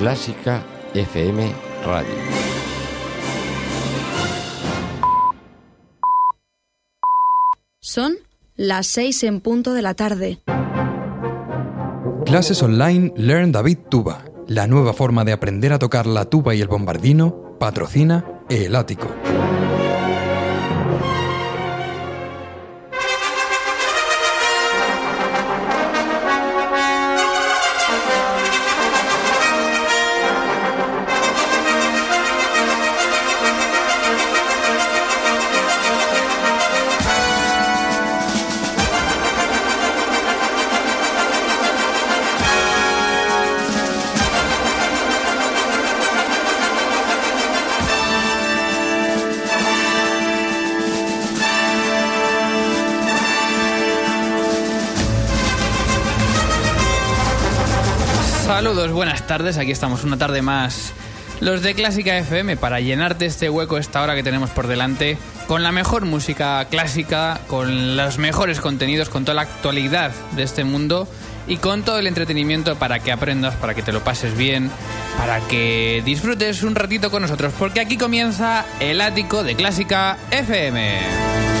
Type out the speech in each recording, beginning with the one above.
Clásica FM Radio. Son las seis en punto de la tarde. Clases online Learn David Tuba, la nueva forma de aprender a tocar la tuba y el bombardino, patrocina El Ático. Tardes. Aquí estamos una tarde más. Los de Clásica FM para llenarte este hueco esta hora que tenemos por delante con la mejor música clásica, con los mejores contenidos, con toda la actualidad de este mundo y con todo el entretenimiento para que aprendas, para que te lo pases bien, para que disfrutes un ratito con nosotros, porque aquí comienza el ático de Clásica FM.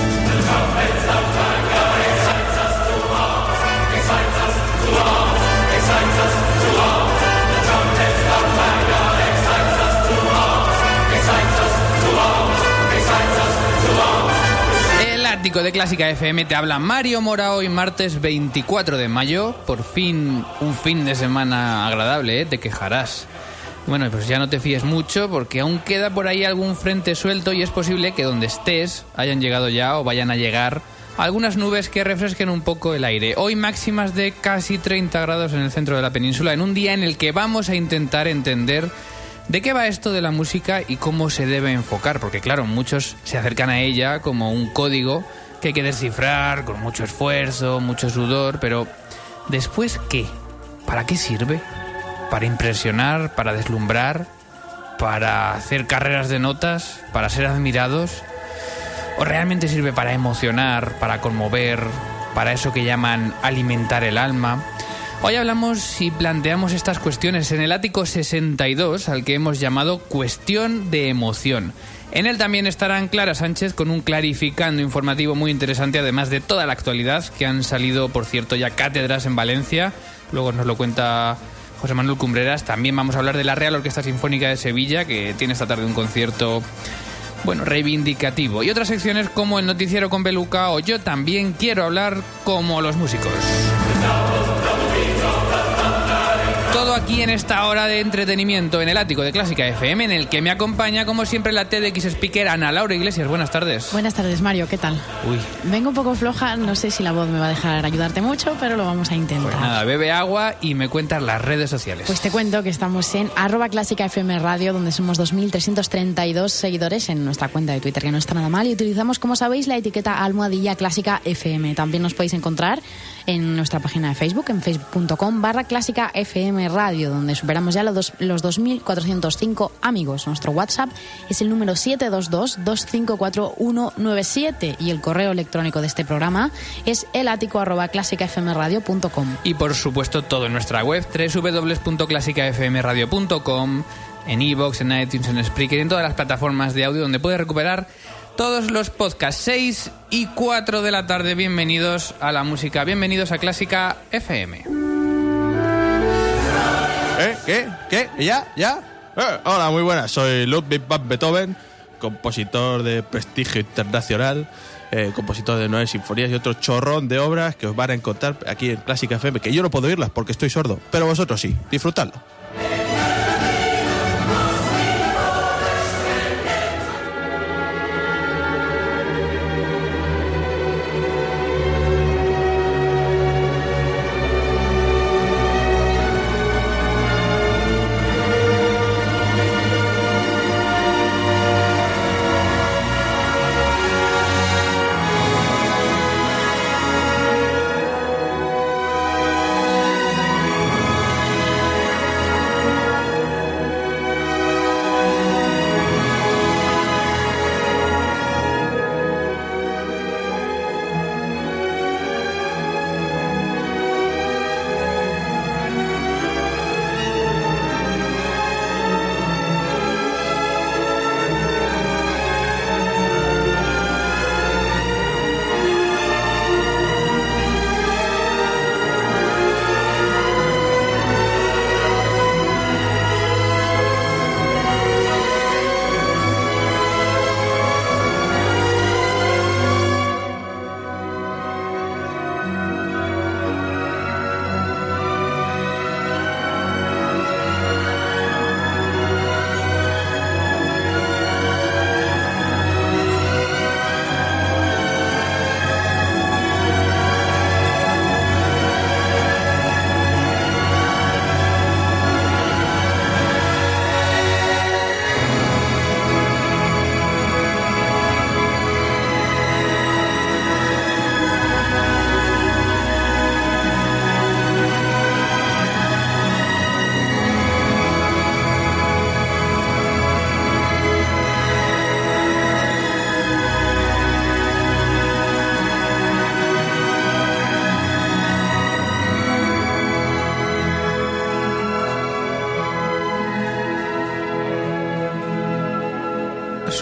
De Clásica FM te habla Mario Mora hoy martes 24 de mayo. Por fin un fin de semana agradable, ¿eh? te quejarás. Bueno, pues ya no te fíes mucho porque aún queda por ahí algún frente suelto y es posible que donde estés hayan llegado ya o vayan a llegar algunas nubes que refresquen un poco el aire. Hoy máximas de casi 30 grados en el centro de la península, en un día en el que vamos a intentar entender de qué va esto de la música y cómo se debe enfocar, porque claro, muchos se acercan a ella como un código que hay que descifrar con mucho esfuerzo, mucho sudor, pero después ¿qué? ¿Para qué sirve? ¿Para impresionar? ¿Para deslumbrar? ¿Para hacer carreras de notas? ¿Para ser admirados? ¿O realmente sirve para emocionar, para conmover, para eso que llaman alimentar el alma? Hoy hablamos y planteamos estas cuestiones en el ático 62, al que hemos llamado Cuestión de Emoción. En él también estarán Clara Sánchez con un clarificando informativo muy interesante, además de toda la actualidad, que han salido, por cierto, ya cátedras en Valencia. Luego nos lo cuenta José Manuel Cumbreras. También vamos a hablar de la Real Orquesta Sinfónica de Sevilla, que tiene esta tarde un concierto bueno, reivindicativo. Y otras secciones como el noticiero con Beluca o yo también quiero hablar como los músicos. Todo aquí en esta hora de entretenimiento en el ático de Clásica FM, en el que me acompaña, como siempre, la TDX Speaker Ana Laura Iglesias. Buenas tardes. Buenas tardes, Mario, ¿qué tal? Uy, Vengo un poco floja, no sé si la voz me va a dejar ayudarte mucho, pero lo vamos a intentar. pues nada, bebe agua y me cuentas las redes sociales. Pues te cuento que estamos en arroba clásica FM Radio, donde somos 2.332 seguidores en nuestra cuenta de Twitter, que no está nada mal, y utilizamos, como sabéis, la etiqueta almohadilla clásica FM. También nos podéis encontrar en nuestra página de Facebook, en facebook.com barra clásica FM Radio, donde superamos ya los, dos- los 2.405 amigos. Nuestro WhatsApp es el número 722-254197 y el correo electrónico de este programa es elático arroba clásicafmradio.com. Y por supuesto todo en nuestra web www.clásicafmradio.com, en iVoox, en iTunes, en Spreaker, en todas las plataformas de audio donde puedes recuperar todos los podcasts 6 y 4 de la tarde. Bienvenidos a la música, bienvenidos a Clásica FM. ¿Eh? ¿Qué? ¿Qué? ¿Ya? ¿Ya? Eh, hola, muy buenas. Soy Ludwig van Beethoven, compositor de prestigio internacional, eh, compositor de nueve sinfonías y otro chorrón de obras que os van a encontrar aquí en Clásica FM, que yo no puedo oírlas porque estoy sordo, pero vosotros sí. Disfrutadlo.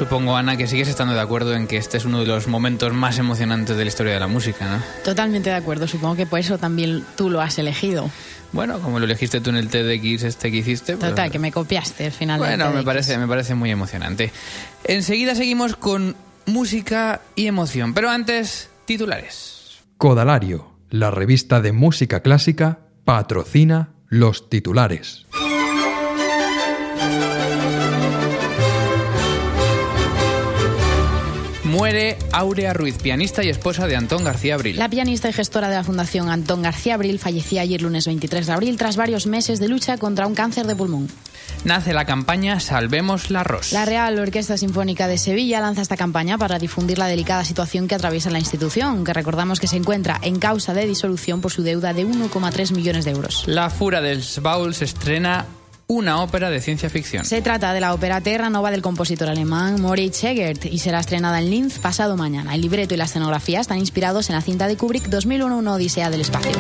Supongo, Ana, que sigues estando de acuerdo en que este es uno de los momentos más emocionantes de la historia de la música, ¿no? Totalmente de acuerdo. Supongo que por eso también tú lo has elegido. Bueno, como lo elegiste tú en el TEDx este que hiciste. pues- Total, que me copiaste al final. del Bueno, me TEDx. parece, me parece muy emocionante. Enseguida seguimos con música y emoción, pero antes, titulares. Codalario, la revista de música clásica, patrocina los titulares. Muere Aurea Ruiz, pianista y esposa de Antón García Abril. La pianista y gestora de la Fundación Antón García Abril fallecía ayer lunes 23 de abril tras varios meses de lucha contra un cáncer de pulmón. Nace la campaña Salvemos la Ros. La Real Orquesta Sinfónica de Sevilla lanza esta campaña para difundir la delicada situación que atraviesa la institución, que recordamos que se encuentra en causa de disolución por su deuda de 1,3 millones de euros. La Fura del Baul se estrena una ópera de ciencia ficción. Se trata de la ópera Terra Nova del compositor alemán Moritz Egert y será estrenada en Linz pasado mañana. El libreto y la escenografía están inspirados en la cinta de Kubrick 2001 Una Odisea del Espacio.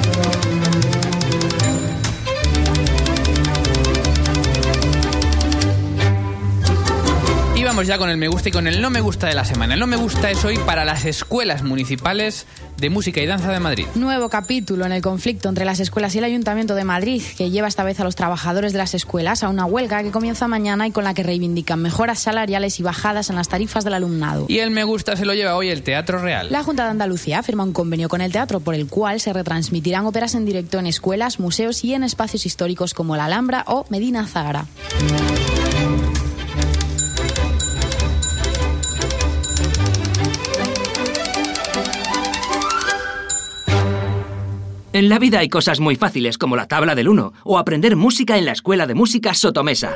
Y vamos ya con el me gusta y con el no me gusta de la semana. El no me gusta es hoy para las escuelas municipales de música y danza de Madrid. Nuevo capítulo en el conflicto entre las escuelas y el Ayuntamiento de Madrid, que lleva esta vez a los trabajadores de las escuelas a una huelga que comienza mañana y con la que reivindican mejoras salariales y bajadas en las tarifas del alumnado. Y el me gusta se lo lleva hoy el Teatro Real. La Junta de Andalucía firma un convenio con el teatro por el cual se retransmitirán óperas en directo en escuelas, museos y en espacios históricos como la Alhambra o Medina Zahara. En la vida hay cosas muy fáciles como la tabla del 1 o aprender música en la Escuela de Música Sotomesa.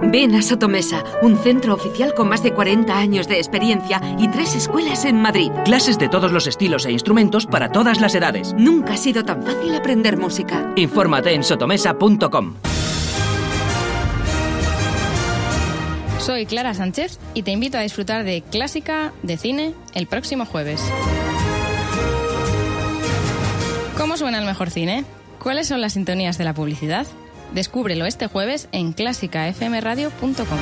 Ven a Sotomesa, un centro oficial con más de 40 años de experiencia y tres escuelas en Madrid. Clases de todos los estilos e instrumentos para todas las edades. Nunca ha sido tan fácil aprender música. Infórmate en sotomesa.com. Soy Clara Sánchez y te invito a disfrutar de Clásica de Cine el próximo jueves. ¿Cómo suena el mejor cine? ¿Cuáles son las sintonías de la publicidad? Descúbrelo este jueves en clásicafmradio.com.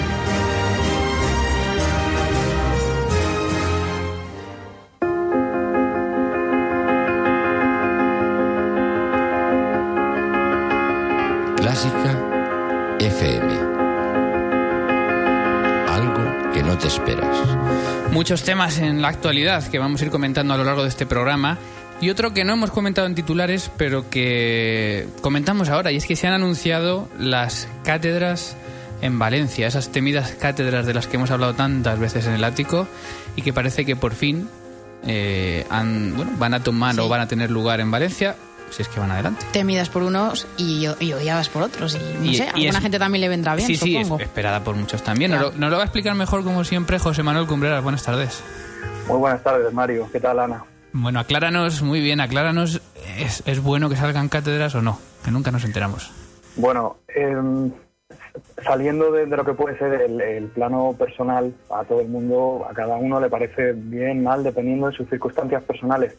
Clásica FM. Algo que no te esperas. Muchos temas en la actualidad que vamos a ir comentando a lo largo de este programa. Y otro que no hemos comentado en titulares, pero que comentamos ahora, y es que se han anunciado las cátedras en Valencia, esas temidas cátedras de las que hemos hablado tantas veces en el ático, y que parece que por fin eh, han, bueno, van a tomar o van a tener lugar en Valencia, si es que van adelante. Temidas por unos y, y odiadas por otros. Y no Y- sé, y alguna es- gente también le vendrá bien, sí, sí, es- supongo. esperada por muchos también. Claro. Nos, lo, nos lo va a explicar mejor, como siempre, José Manuel Cumbreras. Buenas tardes. Muy buenas tardes, Mario. ¿Qué tal, Ana? Bueno, acláranos, muy bien, acláranos, ¿es, bueno que salgan cátedras o no? Que nunca nos enteramos. Bueno, em, saliendo de, lo que puede ser el, plano personal, a todo el mundo, a cada uno le parece bien, mal, dependiendo de sus circunstancias personales.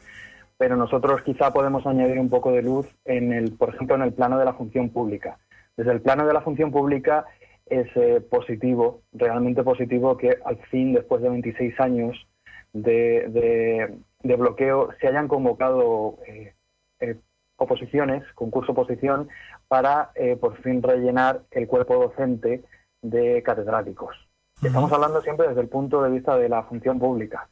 Pero nosotros quizá podemos añadir un poco de luz en el, por ejemplo, en el plano de la función pública. Desde el plano de la función pública es eh, positivo, realmente positivo, que al fin, después de 26 años de, de- de bloqueo, se hayan convocado eh, eh, oposiciones, concurso oposición, para eh, por fin rellenar el cuerpo docente de catedráticos. Estamos hablando siempre desde el punto de vista de la función pública.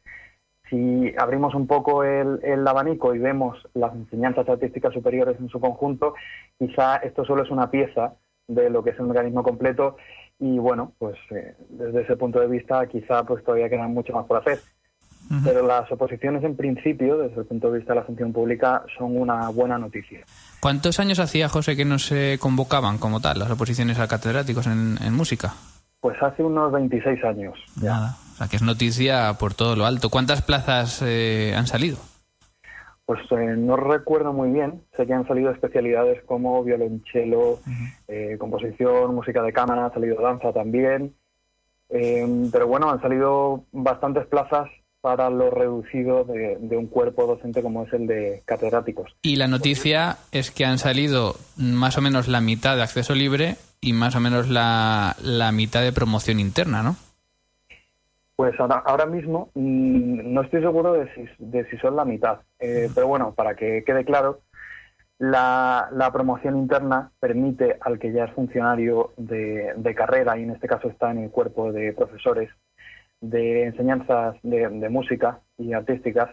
Si abrimos un poco el, el abanico y vemos las enseñanzas artísticas superiores en su conjunto, quizá esto solo es una pieza de lo que es un organismo completo y bueno, pues eh, desde ese punto de vista quizá pues todavía queda mucho más por hacer. Pero las oposiciones en principio, desde el punto de vista de la función pública, son una buena noticia. ¿Cuántos años hacía, José, que no se convocaban como tal las oposiciones a catedráticos en, en música? Pues hace unos 26 años. Nada. O sea, que es noticia por todo lo alto. ¿Cuántas plazas eh, han salido? Pues eh, no recuerdo muy bien. Sé que han salido especialidades como violonchelo, eh, composición, música de cámara, ha salido danza también. Eh, pero bueno, han salido bastantes plazas para lo reducido de, de un cuerpo docente como es el de catedráticos. Y la noticia es que han salido más o menos la mitad de acceso libre y más o menos la, la mitad de promoción interna, ¿no? Pues ahora, ahora mismo mm, no estoy seguro de si, de si son la mitad, Eh, pero bueno, para que quede claro, la, la promoción interna permite al que ya es funcionario de, de carrera, y en este caso está en el cuerpo de profesores de enseñanzas de, de música y artísticas,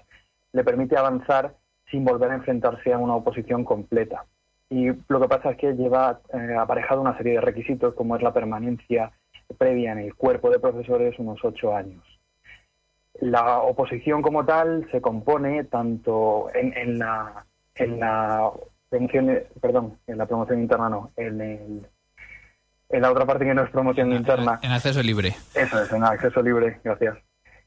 le permite avanzar sin volver a enfrentarse a una oposición completa. Y lo que pasa es que lleva eh, aparejado una serie de requisitos, como es la permanencia previa en el cuerpo de profesores unos ocho años. La oposición como tal se compone tanto en, en la, en la promoción, perdón, en la promoción interna no, en, el, en la otra parte que no es promoción interna. En acceso libre. Eso es, en acceso libre, gracias.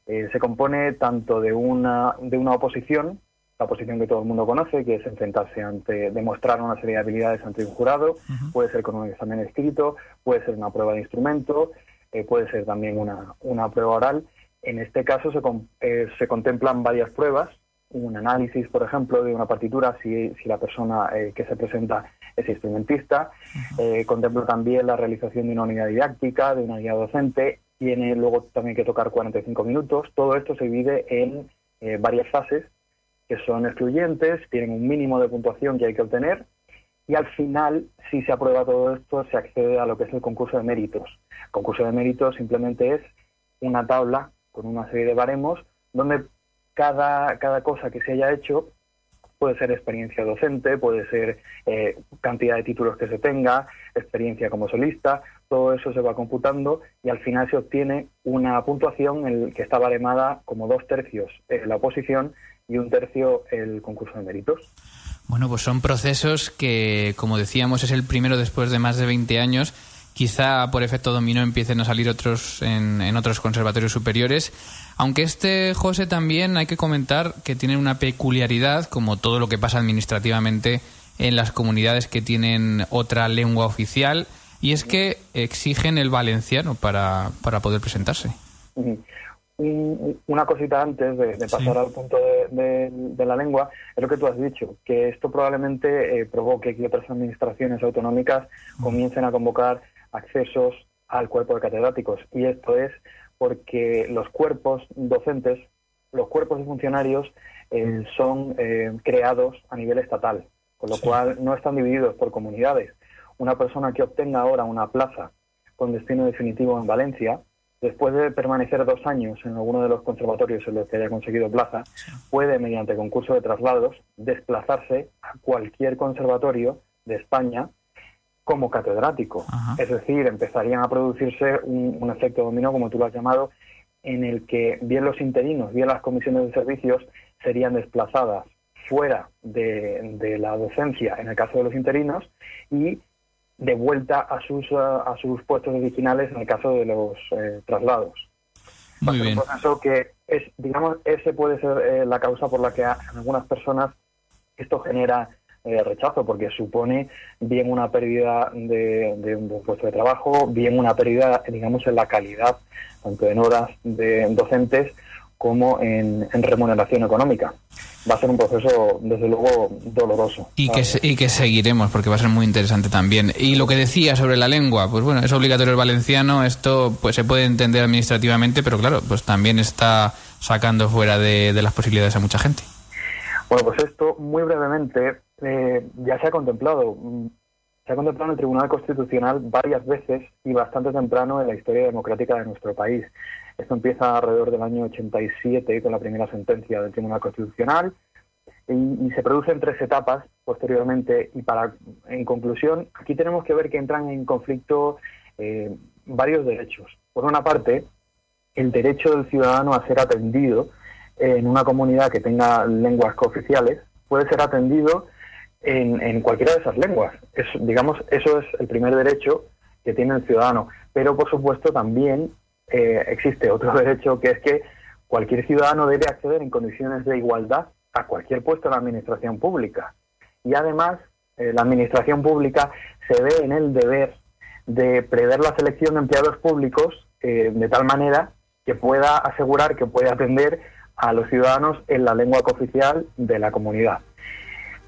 Eh, se compone tanto de una, de una oposición, la oposición que todo el mundo conoce, que es enfrentarse ante, demostrar una serie de habilidades ante un jurado, puede ser con un examen escrito, puede ser una prueba de instrumento, eh, puede ser también una, una prueba oral. En este caso se, con- eh, se contemplan varias pruebas, un análisis, por ejemplo, de una partitura, si, si la persona eh, que se presenta es instrumentista, eh, contempla también la realización de una unidad didáctica, de una guía docente, tiene luego también que tocar 45 minutos, todo esto se divide en eh, varias fases que son excluyentes, tienen un mínimo de puntuación que hay que obtener y al final, si se aprueba todo esto, se accede a lo que es el concurso de méritos. El concurso de méritos simplemente es una tabla con una serie de baremos donde cada, cada cosa que se haya hecho puede ser experiencia docente, puede ser eh, cantidad de títulos que se tenga, experiencia como solista, todo eso se va computando y al final se obtiene una puntuación en que está baremada como dos tercios la oposición y un tercio el concurso de méritos. Bueno, pues son procesos que, como decíamos, es el primero después de más de 20 años. Quizá por efecto dominó empiecen a salir otros en, en otros conservatorios superiores. Aunque este, José, también hay que comentar que tiene una peculiaridad, como todo lo que pasa administrativamente en las comunidades que tienen otra lengua oficial, y es que exigen el valenciano para, para poder presentarse. Una cosita antes de, de pasar al punto de, de- de la lengua, es lo que tú has dicho, que esto probablemente eh, provoque que otras administraciones autonómicas comiencen a convocar accesos al cuerpo de catedráticos. Y esto es porque los cuerpos docentes, los cuerpos de funcionarios, eh, son eh, creados a nivel estatal, con lo cual no están divididos por comunidades. Una persona que obtenga ahora una plaza con destino definitivo en Valencia, después de permanecer dos años en alguno de los conservatorios en los que haya conseguido plaza, puede, mediante concurso de traslados, desplazarse a cualquier conservatorio de España como catedrático. Es decir, empezarían a producirse un, un efecto dominó, como tú lo has llamado, en el que bien los interinos, bien las comisiones de servicios serían desplazadas fuera de, de la docencia en el caso de los interinos y de vuelta a sus, a sus puestos originales en el caso de los eh, traslados. Muy bien. Un proceso que es, digamos, ese puede ser eh, la causa por la que a algunas personas esto genera eh, rechazo, porque supone bien una pérdida de, de un puesto de trabajo, bien una pérdida, digamos, en la calidad, tanto en horas de docentes como en, en remuneración económica. Va a ser un proceso, desde luego, doloroso. Y que, se- y que seguiremos, porque va a ser muy interesante también. Y lo que decía sobre la lengua, pues bueno, es obligatorio el valenciano, esto pues se puede entender administrativamente, pero claro, pues también está sacando fuera de, de las posibilidades a mucha gente. Bueno, pues esto, muy brevemente, eh, ya se ha contemplado. Mm, Se ha contemplado en el Tribunal Constitucional varias veces y bastante temprano en la historia democrática de nuestro país. Esto empieza alrededor del año 87 con la primera sentencia del Tribunal Constitucional y, y se produce en tres etapas posteriormente. Y para, en conclusión, aquí tenemos que ver que entran en conflicto eh, varios derechos. Por una parte, el derecho del ciudadano a ser atendido en una comunidad que tenga lenguas cooficiales puede ser atendido en, en cualquiera de esas lenguas. Digamos, eso es el primer derecho que tiene el ciudadano. Pero, por supuesto, también eh, existe otro derecho que es que cualquier ciudadano debe acceder en condiciones de igualdad a cualquier puesto en la administración pública. Y además, eh, la administración pública se ve en el deber de prever la selección de empleados públicos eh, de tal manera que pueda asegurar que puede atender a los ciudadanos en la lengua cooficial de la comunidad.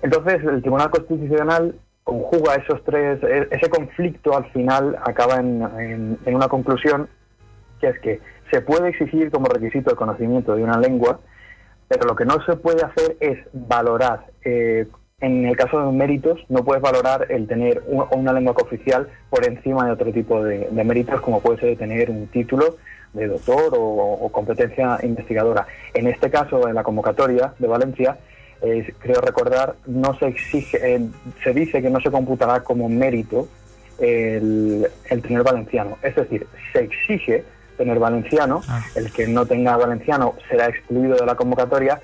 Entonces, el Tribunal Constitucional conjuga esos tres, e- ese conflicto al final acaba en, una conclusión que es que se puede exigir como requisito el conocimiento de una lengua, pero lo que no se puede hacer es valorar, eh, en el caso de méritos, no puedes valorar el tener un- una lengua cooficial por encima de otro tipo de, méritos, como puede ser tener un título de doctor o competencia investigadora. En este caso, en la convocatoria de Valencia, eh, creo recordar, no se exige, eh, se dice que no se computará como mérito el, el tener valenciano. Es decir, se exige tener valenciano, el que no tenga valenciano será excluido de la convocatoria,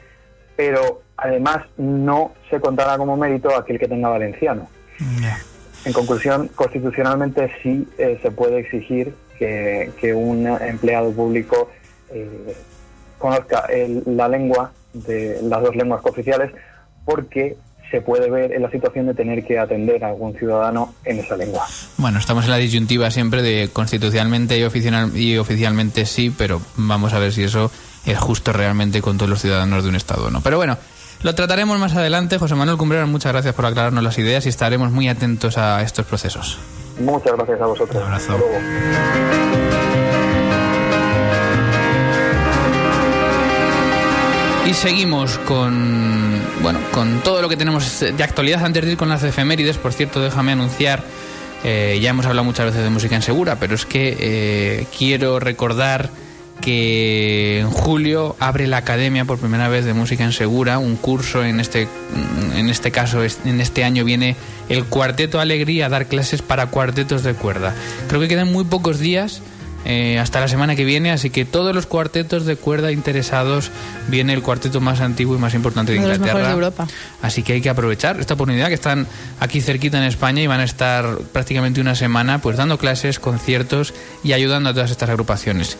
pero además no se contará como mérito aquel que tenga valenciano. En conclusión, constitucionalmente sí eh, se puede exigir que, que un empleado público eh, conozca el- la lengua de las dos lenguas cooficiales porque se puede ver en la situación de tener que atender a algún ciudadano en esa lengua. Bueno, estamos en la disyuntiva siempre de constitucionalmente y, oficial, y oficialmente sí, pero vamos a ver si eso es justo realmente con todos los ciudadanos de un Estado o no. Pero bueno, lo trataremos más adelante. José Manuel Cumbrera, muchas gracias por aclararnos las ideas y estaremos muy atentos a estos procesos. Muchas gracias a vosotros. Un abrazo. Y seguimos con bueno con todo lo que tenemos de actualidad antes de ir con las efemérides. Por cierto, déjame anunciar, eh, ya hemos hablado muchas veces de música insegura, pero es que eh, quiero recordar que en julio abre la Academia por primera vez de Música Insegura, un curso en este en este caso en este año viene el Cuarteto Alegría a dar clases para cuartetos de cuerda. Creo que quedan muy pocos días eh, hasta la semana que viene, así que todos los cuartetos de cuerda interesados viene el cuarteto más antiguo y más importante de Uno de los Inglaterra. de Europa. Así que hay que aprovechar esta oportunidad que están aquí cerquita en España y van a estar prácticamente una semana pues dando clases, conciertos y ayudando a todas estas agrupaciones.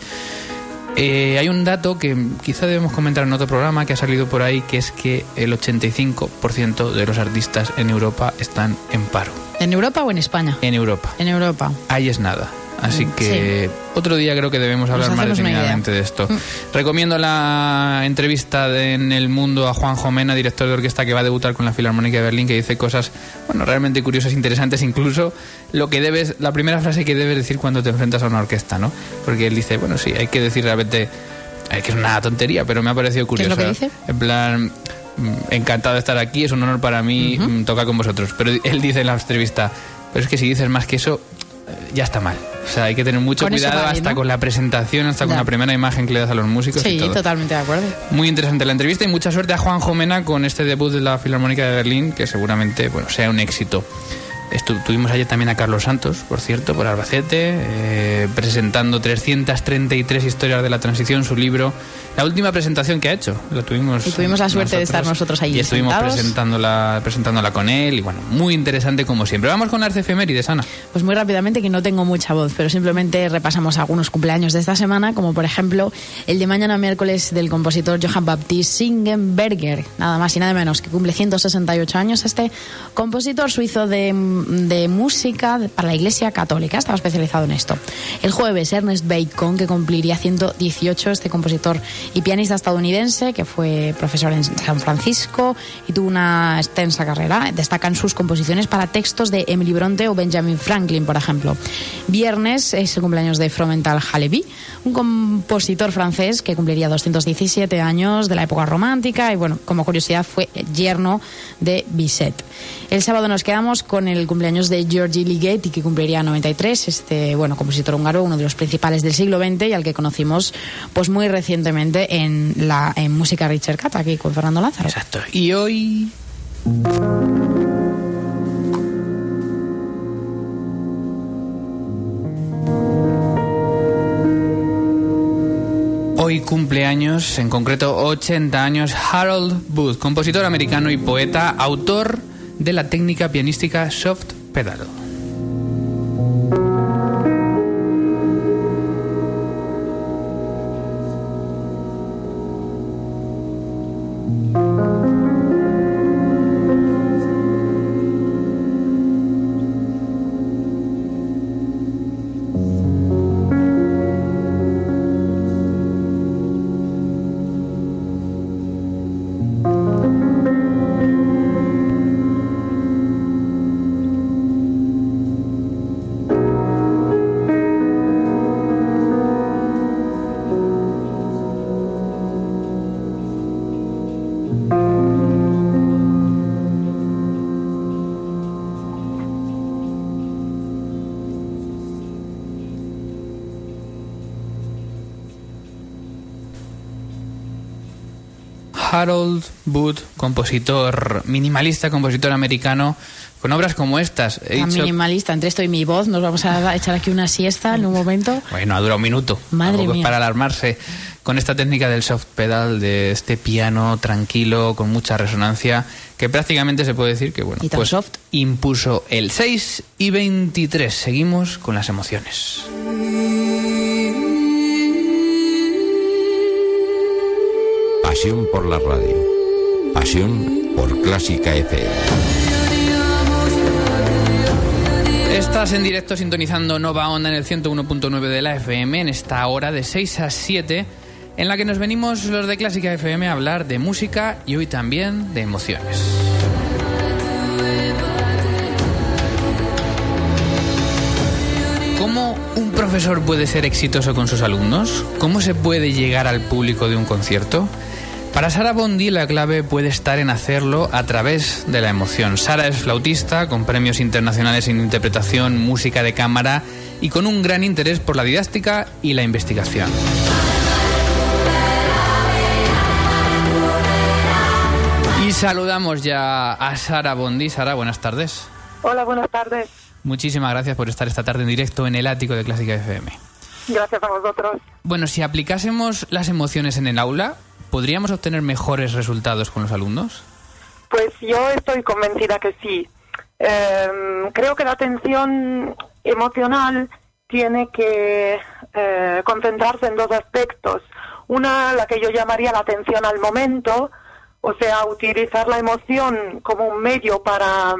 Eh, hay un dato que quizá debemos comentar en otro programa que ha salido por ahí, que es que el 85% de los artistas en Europa están en paro. ¿En Europa o en España? En Europa. En Europa. Ahí es nada. Así Mm, que otro día creo que debemos hablar más detenidamente de esto. Mm. Recomiendo la entrevista de En el Mundo a Juan Jomena, director de orquesta que va a debutar con la Filarmónica de Berlín, que dice cosas bueno, realmente curiosas, interesantes, incluso lo que debes, la primera frase que debes decir cuando te enfrentas a una orquesta, ¿no? Porque él dice, bueno, sí, hay que decir realmente, eh, que es una tontería, pero me ha parecido ¿Qué es curioso. lo que dice? En plan, mm, encantado de estar aquí, es un honor para mí mm, tocar con vosotros. Pero él dice en la entrevista, pero es que si dices más que eso, ya está mal. O sea, hay que tener mucho Con cuidado vale, hasta ¿no? con la presentación, hasta con Ya. la primera imagen que le das a los músicos y Sí, todo. totalmente de acuerdo. Muy interesante la entrevista y mucha suerte a Juan Jomena con este debut de la Filarmónica de Berlín, que seguramente bueno, sea un éxito. Estu- tuvimos ayer también a Carlos Santos, por cierto, por Albacete, eh, presentando 333 historias de la transición, su libro. La última presentación que ha hecho, la tuvimos. Y tuvimos la suerte de estar nosotros ahí Y estuvimos sentados. presentándola, presentándola con él, y bueno, muy interesante como siempre. Vamos con las efemérides, Ana. Pues muy rápidamente, que no tengo mucha voz, pero simplemente repasamos algunos cumpleaños de esta semana, como por ejemplo el de mañana miércoles del compositor Johann Baptist Singenberger, nada más y nada menos, que cumple 168 años. Este compositor suizo de, de música para la Iglesia Católica, estaba especializado en esto. El jueves, Ernest Bacon, que cumpliría 118, este compositor y pianista estadounidense, que fue profesor en San Francisco y tuvo una extensa carrera. Destacan sus composiciones para textos de Emily Bronte o Benjamin Franklin, por ejemplo. Viernes es el cumpleaños de Fromental Halevi, un compositor francés que cumpliría 217 años de la época romántica y, bueno, como curiosidad, fue yerno de Bizet. El sábado nos quedamos con el cumpleaños de Giorgi Ligeti, que cumpliría 93, este, bueno, compositor húngaro, uno de los principales del siglo XX y al que conocimos, pues muy recientemente en la en Música Richard Cat, aquí con Fernando Lázaro. Exacto. Y hoy. Hoy cumpleaños, en concreto 80 años, Harold Booth, compositor americano y poeta, autor de la técnica pianística soft pedal. Compositor minimalista, compositor americano, con obras como estas. He Tan dicho- minimalista, entre esto y mi voz, nos vamos a echar aquí una siesta en un momento. Bueno, ha durado un minuto. Madre es mía. para alarmarse. Con esta técnica del soft pedal, de este piano tranquilo, con mucha resonancia, que prácticamente se puede decir que, bueno, Y tan pues soft. impuso el 6 y 23. Seguimos con las emociones. Pasión por la radio. Pasión por Clásica FM. Estás en directo sintonizando Nova Onda en el 101.9 de la FM en esta hora de 6 a 7 en la que nos venimos los de Clásica FM a hablar de música y hoy también de emociones. ¿Cómo un profesor puede ser exitoso con sus alumnos? ¿Cómo se puede llegar al público de un concierto? Para Sara Bondi la clave puede estar en hacerlo a través de la emoción. Sara es flautista con premios internacionales en interpretación, música de cámara y con un gran interés por la didáctica y la investigación. Y saludamos ya a Sara Bondi. Sara, buenas tardes. Hola, buenas tardes. Muchísimas gracias por estar esta tarde en directo en el ático de Clásica FM. Gracias a vosotros. Bueno, si aplicásemos las emociones en el aula, ¿podríamos obtener mejores resultados con los alumnos? Pues yo estoy convencida que sí. Em, creo que la atención emocional tiene que eh, concentrarse en dos aspectos. Una, la que yo llamaría la atención al momento, o sea, utilizar la emoción como un medio para,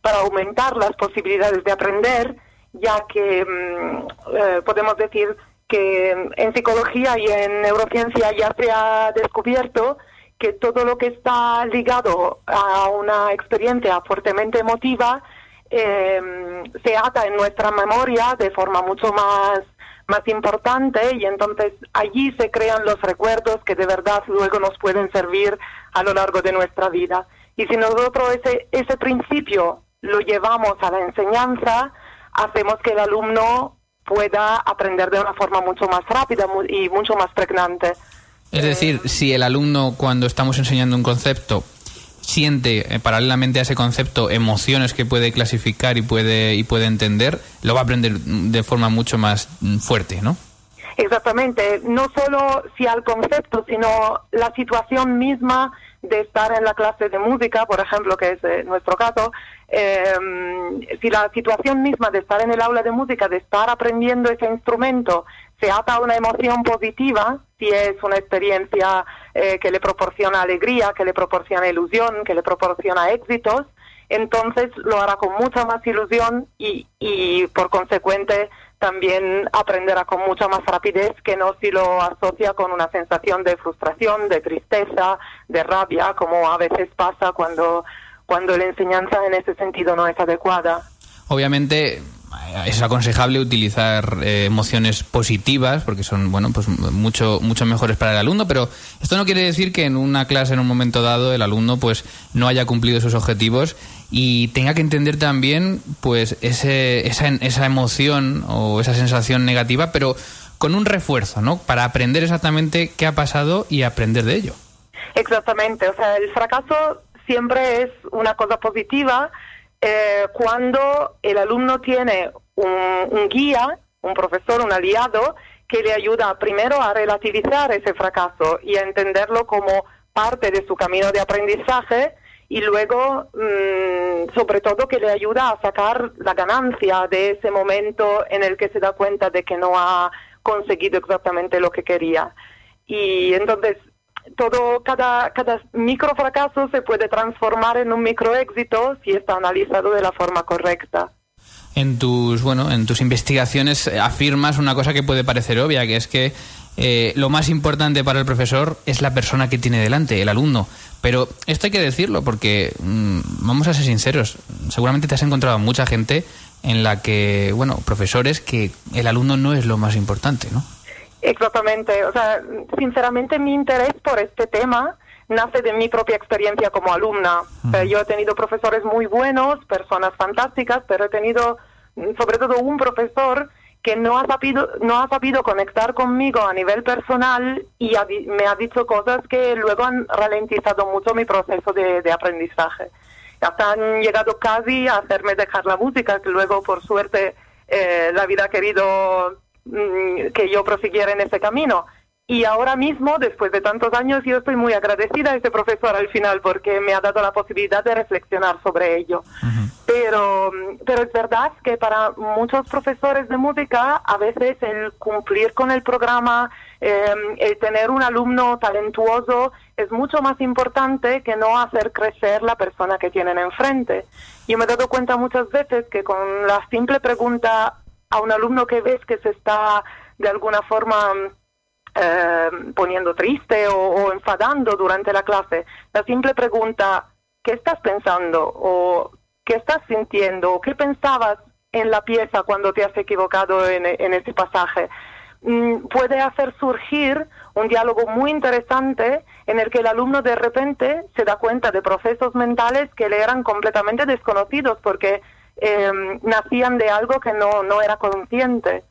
para aumentar las posibilidades de aprender, ya que mm, eh, podemos decir que en psicología y en neurociencia ya se ha descubierto que todo lo que está ligado a una experiencia fuertemente emotiva eh, se ata en nuestra memoria de forma mucho más más importante y entonces allí se crean los recuerdos que de verdad luego nos pueden servir a lo largo de nuestra vida. Y si nosotros ese, ese principio lo llevamos a la enseñanza, hacemos que el alumno pueda aprender de una forma mucho más rápida y mucho más pregnante. Es decir, si el alumno cuando estamos enseñando un concepto siente eh, paralelamente a ese concepto emociones que puede clasificar y puede y puede entender, lo va a aprender de forma mucho más mm, fuerte, ¿no? Exactamente, no solo si al concepto, sino la situación misma de estar en la clase de música, por ejemplo, que es eh, nuestro caso, eh, si la situación misma de estar en el aula de música, de estar aprendiendo ese instrumento, se ata a una emoción positiva, si es una experiencia eh, que le proporciona alegría, que le proporciona ilusión, que le proporciona éxitos, entonces lo hará con mucha más ilusión y, y por consecuente también aprenderá con mucha más rapidez que no si lo asocia con una sensación de frustración, de tristeza, de rabia, como a veces pasa cuando, cuando la enseñanza en ese sentido no es adecuada. Obviamente es aconsejable utilizar eh, emociones positivas porque son bueno pues mucho mucho mejores para el alumno pero esto no quiere decir que en una clase en un momento dado el alumno pues no haya cumplido sus objetivos y tenga que entender también pues ese, esa, esa emoción o esa sensación negativa pero con un refuerzo no para aprender exactamente qué ha pasado y aprender de ello. Exactamente, o sea, el fracaso siempre es una cosa positiva. Eh, cuando el alumno tiene un, un guía, un profesor, un aliado, que le ayuda primero a relativizar ese fracaso y a entenderlo como parte de su camino de aprendizaje y luego, mm, sobre todo, que le ayuda a sacar la ganancia de ese momento en el que se da cuenta de que no ha conseguido exactamente lo que quería. Y entonces, todo, cada, cada micro fracaso se puede transformar en un micro éxito si está analizado de la forma correcta. en tus bueno en tus investigaciones afirmas una cosa que puede parecer obvia que es que eh, lo más importante para el profesor es la persona que tiene delante el alumno pero esto hay que decirlo porque mm, vamos a ser sinceros seguramente te has encontrado mucha gente en la que bueno profesores que el alumno no es lo más importante no Exactamente. O sea, sinceramente mi interés por este tema nace de mi propia experiencia como alumna. O sea, yo he tenido profesores muy buenos, personas fantásticas, pero he tenido mm, sobre todo un profesor que no ha sabido no ha sabido conectar conmigo a nivel personal y me ha dicho cosas que luego han ralentizado mucho mi proceso de, de aprendizaje. Hasta han llegado casi a hacerme dejar la música, que luego por suerte eh, la vida ha querido mm, que yo prosiguiera en ese camino. Y ahora mismo, después de tantos años, yo estoy muy agradecida a ese profesor al final porque me ha dado la posibilidad de reflexionar sobre ello. Pero, pero es verdad que para muchos profesores de música, a veces el cumplir con el programa, eh, el tener un alumno talentuoso, es mucho más importante que no hacer crecer la persona que tienen enfrente. Yo me he dado cuenta muchas veces que con la simple pregunta a un alumno que ves que se está de alguna forma eh, poniendo triste o, enfadando durante la clase, la simple pregunta, ¿qué estás pensando? o ¿qué estás sintiendo? o ¿Qué pensabas en la pieza cuando te has equivocado en, en ese pasaje? Mm, puede hacer surgir un diálogo muy interesante en el que el alumno de repente se da cuenta de procesos mentales que le eran completamente desconocidos porque eh, nacían de algo que no, no era consciente.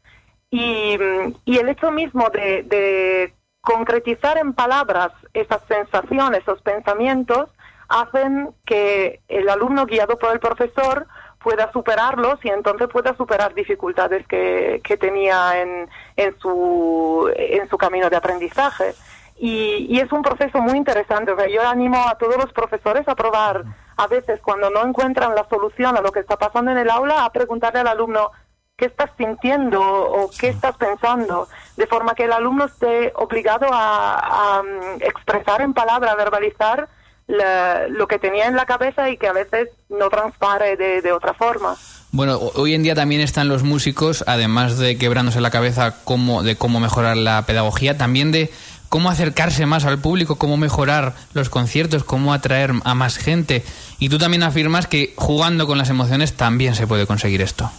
Y, y el hecho mismo de, concretizar en palabras esas sensaciones, esos pensamientos, hacen que el alumno guiado por el profesor pueda superarlos y entonces pueda superar dificultades que, que tenía en, en, su, en su camino de aprendizaje. Y, y es un proceso muy interesante. O sea, yo animo a todos los profesores a probar, a veces cuando no encuentran la solución a lo que está pasando en el aula, a preguntarle al alumno, qué estás sintiendo o qué estás pensando, de forma que el alumno esté obligado a, a, um, expresar en palabra, a verbalizar la, lo que tenía en la cabeza y que a veces no transpare de, de, otra forma. Bueno, hoy en día también están los músicos, además de quebrándose la cabeza cómo, de cómo mejorar la pedagogía, también de cómo acercarse más al público, cómo mejorar los conciertos, cómo atraer a más gente. Y tú también afirmas que jugando con las emociones también se puede conseguir esto.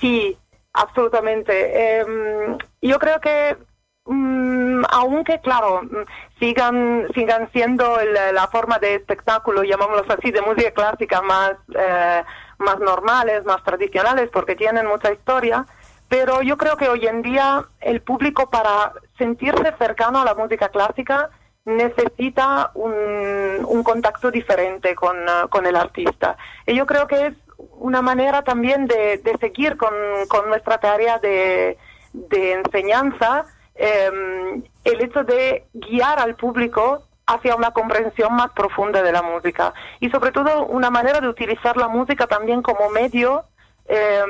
Sí, absolutamente. Eh, yo creo que, mm, aunque claro, sigan, sigan siendo la, la, forma de espectáculo, llamámoslo así, de música clásica más, eh, más normales, más tradicionales, porque tienen mucha historia, pero yo creo que hoy en día el público para sentirse cercano a la música clásica necesita un, un contacto diferente con, con el artista. Y yo creo que es una manera también de, de seguir con, con, nuestra tarea de, de enseñanza, eh, el hecho de guiar al público hacia una comprensión más profunda de la música y sobre todo una manera de utilizar la música también como medio eh,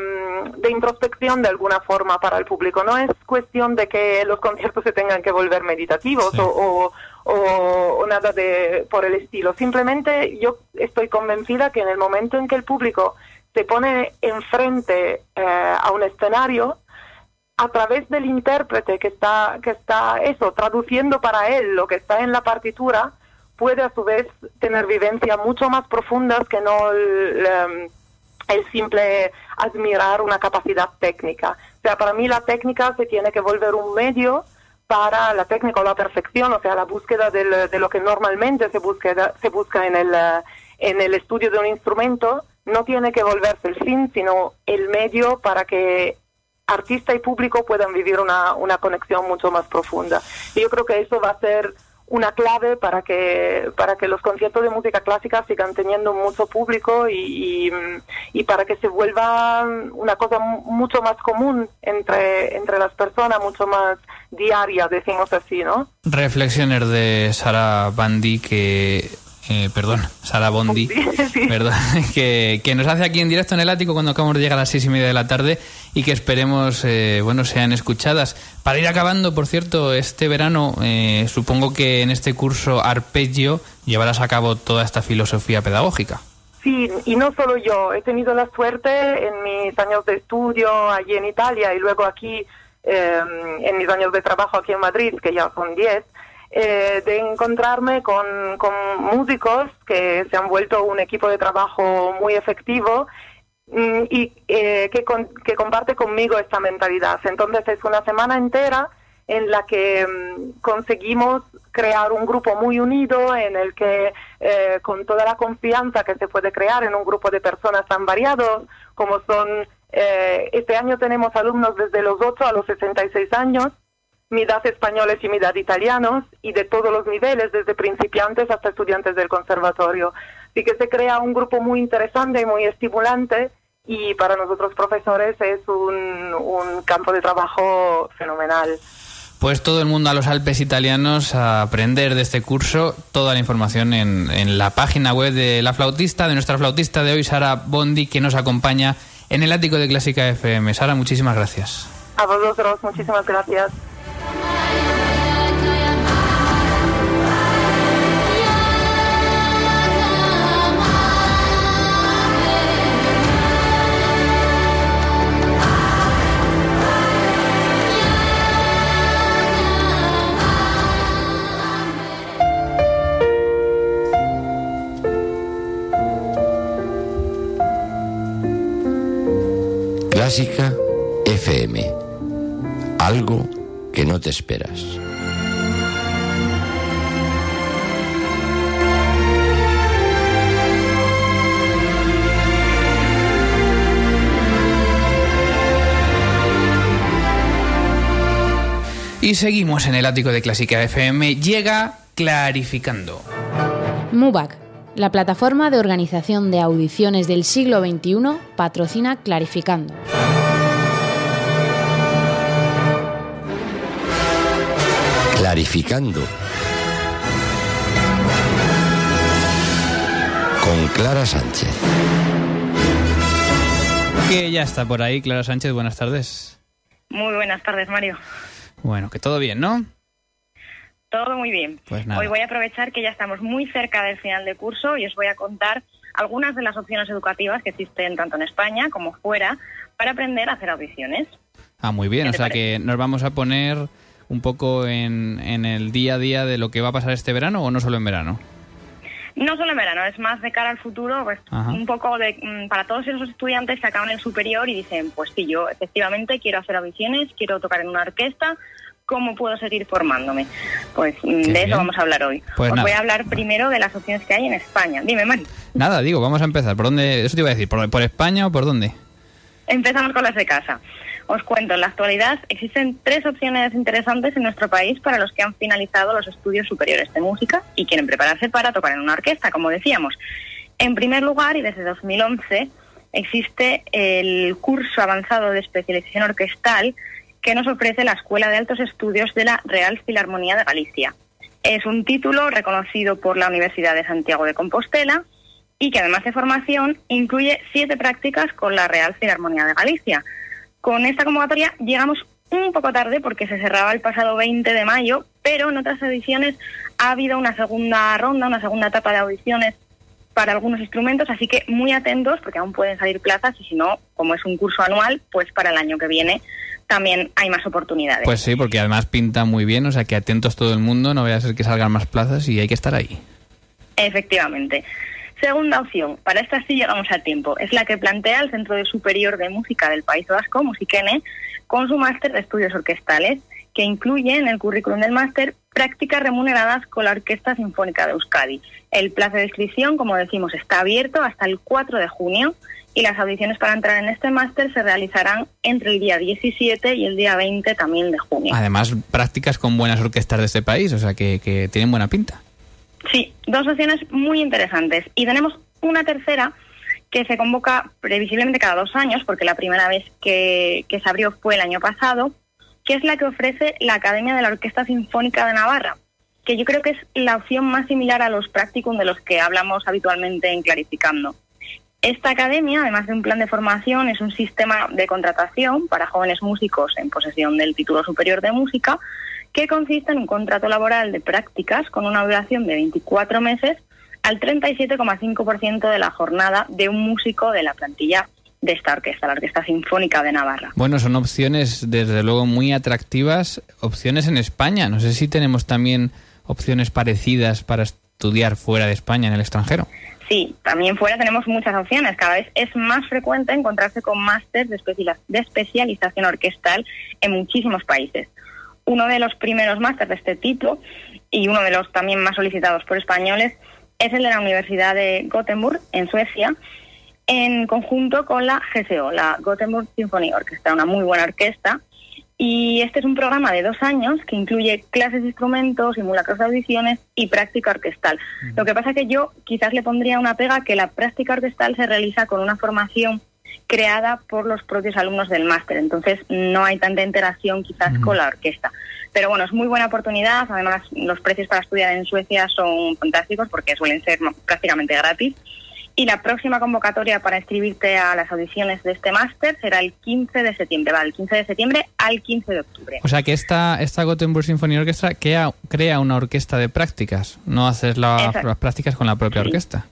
de introspección de alguna forma para el público. No es cuestión de que los conciertos se tengan que volver meditativos sí. o, o, o, nada de por el estilo. Simplemente yo estoy convencida que en el momento en que el público se pone enfrente eh, a un escenario, a través del intérprete que está, que está eso, traduciendo para él lo que está en la partitura, puede a su vez tener vivencias mucho más profundas que no el, el, el simple admirar una capacidad técnica. O sea, para mí la técnica se tiene que volver un medio para la técnica o la perfección, o sea, la búsqueda del, de lo que normalmente se busca, se busca en, el, en el estudio de un instrumento, no tiene que volverse el fin, sino el medio para que artista y público puedan vivir una, una conexión mucho más profunda. Y yo creo que eso va a ser una clave para que para que los conciertos de música clásica sigan teniendo mucho público y, y, para que se vuelva una cosa mucho más común entre entre las personas mucho más diaria decimos así no reflexiones de Sara Bandi que eh, perdón, Sara Bondi, sí. ¿verdad? Que, que, nos hace aquí en directo en el ático cuando acabamos de llegar a las seis y media de la tarde y que esperemos, eh, bueno, sean escuchadas. Para ir acabando, por cierto, este verano, eh, supongo que en este curso Arpeggio llevarás a cabo toda esta filosofía pedagógica. Sí, y no solo yo, he tenido la suerte en mis años de estudio allí en Italia y luego aquí eh, en mis años de trabajo aquí en Madrid, que ya son diez, eh, de encontrarme con, con, músicos que se han vuelto un equipo de trabajo muy efectivo mm, y eh, que, que, comparte conmigo esta mentalidad. Entonces es una semana entera en la que mm, conseguimos crear un grupo muy unido en el que eh, con toda la confianza que se puede crear en un grupo de personas tan variados como son Eh, este año tenemos alumnos desde los 8 a los 66 años, mitad españoles y mitad italianos, y de todos los niveles, desde principiantes hasta estudiantes del conservatorio. Así que se crea un grupo muy interesante y muy estimulante y para nosotros profesores es un, un campo de trabajo fenomenal. Pues todo el mundo a los Alpes italianos a aprender de este curso, toda la información en, en, la página web de la flautista, de nuestra flautista de hoy, Sara Bondi, que nos acompaña en el ático de Clásica FM. Sara, muchísimas gracias. A vosotros, muchísimas gracias. Clásica FM. Algo que no te esperas. Y seguimos en el ático de Clásica FM. Llega clarificando. MUBAC, la plataforma de organización de audiciones del siglo XXI, patrocina Clarificando. Clarificando. Con Clara Sánchez. Que ya está por ahí, Clara Sánchez, buenas tardes. Muy buenas tardes, Mario. Bueno, que todo bien, ¿no? Todo muy bien. Pues nada. Hoy voy a aprovechar que ya estamos muy cerca del final de curso y os voy a contar algunas de las opciones educativas que existen tanto en España como fuera para aprender a hacer audiciones. Ah, muy bien, ¿Qué o sea parece? que nos vamos a poner un poco en, en el día a día de lo que va a pasar este verano o no solo en verano. No solo en verano, es más de cara al futuro, pues Ajá. un poco de mm, para todos esos estudiantes que acaban el superior y dicen, pues sí, yo efectivamente quiero hacer audiciones, quiero tocar en una orquesta, ¿cómo puedo seguir formándome? Pues mm, de Qué eso bien. vamos a hablar hoy. Pues Os nada. voy a hablar primero de las opciones que hay en España. Dime, Mari. Nada, digo, vamos a empezar. ¿Por dónde? Eso te iba a decir, ¿por, por España o por dónde? Empezamos con las de casa. Os cuento, en la actualidad existen tres opciones interesantes en nuestro país para los que han finalizado los estudios superiores de música y quieren prepararse para tocar en una orquesta, como decíamos. En primer lugar, y desde 2011, existe el curso avanzado de especialización orquestal que nos ofrece la Escuela de Altos Estudios de la Real Filarmonía de Galicia. Es un título reconocido por la Universidad de Santiago de Compostela y que además de formación incluye siete prácticas con la Real Filarmonía de Galicia. Con esta convocatoria llegamos un poco tarde porque se cerraba el pasado 20 de mayo, pero en otras ediciones ha habido una segunda ronda, una segunda etapa de audiciones para algunos instrumentos, así que muy atentos porque aún pueden salir plazas y si no, como es un curso anual, pues para el año que viene también hay más oportunidades. Pues sí, porque además pinta muy bien, o sea que atentos todo el mundo, no vaya a ser que salgan más plazas y hay que estar ahí. Efectivamente. Segunda opción, para esta sí llegamos a tiempo, es la que plantea el Centro de Superior de Música del País Vasco, Musiquene, con su máster de estudios orquestales, que incluye en el currículum del máster prácticas remuneradas con la Orquesta Sinfónica de Euskadi. El plazo de inscripción, como decimos, está abierto hasta el 4 de junio y las audiciones para entrar en este máster se realizarán entre el día 17 y el día 20 también de junio. Además, prácticas con buenas orquestas de este país, o sea que, que tienen buena pinta. Sí, dos opciones muy interesantes. Y tenemos una tercera que se convoca previsiblemente cada dos años, porque la primera vez que, que se abrió fue el año pasado, que es la que ofrece la Academia de la Orquesta Sinfónica de Navarra, que yo creo que es la opción más similar a los practicum de los que hablamos habitualmente en Clarificando. Esta academia, además de un plan de formación, es un sistema de contratación para jóvenes músicos en posesión del título superior de música, que consiste en un contrato laboral de prácticas con una duración de 24 meses al 37,5% de la jornada de un músico de la plantilla de esta orquesta, la Orquesta Sinfónica de Navarra. Bueno, son opciones desde luego muy atractivas, opciones en España. No sé si tenemos también opciones parecidas para estudiar fuera de España, en el extranjero. Sí, también fuera tenemos muchas opciones. Cada vez es más frecuente encontrarse con másteres de, especializa- de especialización orquestal en muchísimos países. Uno de los primeros másteres de este tipo y uno de los también más solicitados por españoles es el de la Universidad de Gothenburg, en Suecia, en conjunto con la GSO, la Gothenburg Symphony Orchestra, una muy buena orquesta. Y este es un programa de dos años que incluye clases de instrumentos, simulacros de audiciones y práctica orquestal. Lo que pasa que yo quizás le pondría una pega que la práctica orquestal se realiza con una formación creada por los propios alumnos del máster, entonces no hay tanta interacción quizás con la orquesta. Pero bueno, es muy buena oportunidad, además los precios para estudiar en Suecia son fantásticos porque suelen ser prácticamente gratis. Y la próxima convocatoria para inscribirte a las audiciones de este máster será el 15 de septiembre, va del 15 de septiembre al 15 de octubre. O sea que esta, esta Gothenburg Symphony Orchestra crea, crea una orquesta de prácticas, no haces la- las prácticas con la propia orquesta.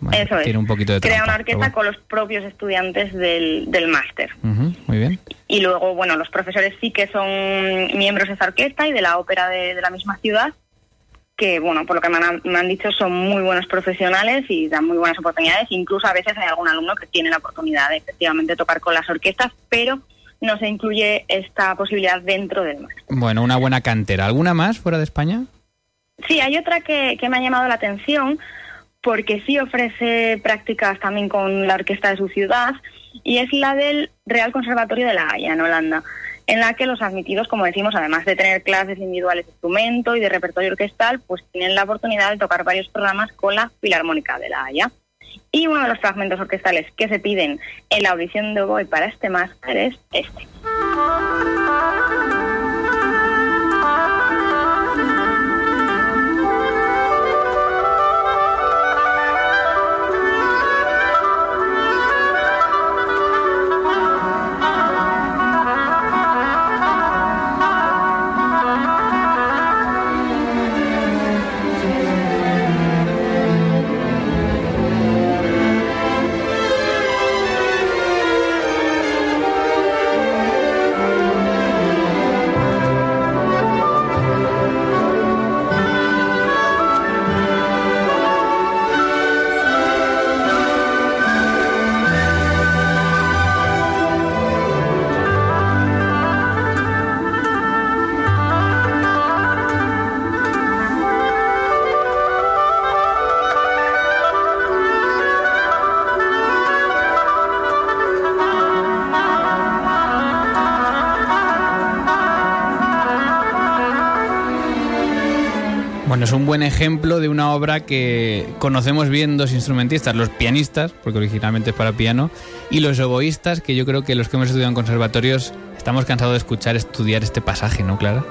Bueno, Eso es. Tiene un poquito de Crea una orquesta con los propios estudiantes del, del máster. Ujú, muy bien. Y luego, bueno, los profesores sí que son miembros de esa orquesta y de la ópera de, de la misma ciudad, que, bueno, por lo que me han, me han dicho, son muy buenos profesionales y dan muy buenas oportunidades. Incluso a veces hay algún alumno que tiene la oportunidad de efectivamente tocar con las orquestas, pero no se incluye esta posibilidad dentro del máster. Bueno, una buena cantera. ¿Alguna más fuera de España? Sí, hay otra que, que me ha llamado la atención porque sí ofrece prácticas también con la orquesta de su ciudad y es la del Real Conservatorio de La Haya, en Holanda, en la que los admitidos, como decimos, además de tener clases individuales de instrumento y de repertorio orquestal, pues tienen la oportunidad de tocar varios programas con la Filarmónica de La Haya. Y uno de los fragmentos orquestales que se piden en la audición de oboe para este máster es este. Ejemplo de una obra que conocemos bien dos instrumentistas, los pianistas, porque originalmente es para piano, y los oboístas, que yo creo que los que hemos estudiado en conservatorios estamos cansados de escuchar estudiar este pasaje, ¿no, Clara?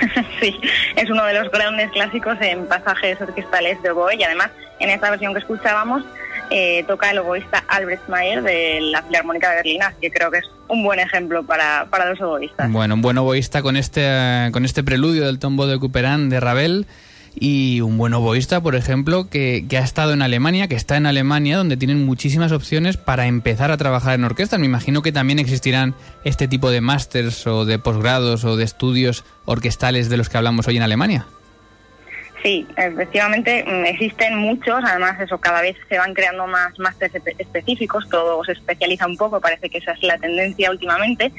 sí, es uno de los grandes clásicos en pasajes orquestales de oboe y además en esta versión que escuchábamos eh, toca el oboísta Albrecht Mayer de la Filarmónica de Berlín, que creo que es un buen ejemplo para, para los oboístas. Bueno, un buen oboísta con este, con este preludio del tombo de Couperin de Ravel y un buen oboísta, por ejemplo, que, que ha estado en Alemania, que está en Alemania, donde tienen muchísimas opciones para empezar a trabajar en orquestas. Me imagino que también existirán este tipo de másters o de posgrados o de estudios orquestales de los que hablamos hoy en Alemania. Sí, efectivamente mm, existen muchos, además eso cada vez se van creando más másteres espe- específicos, todo se especializa un poco, parece que esa es la tendencia últimamente.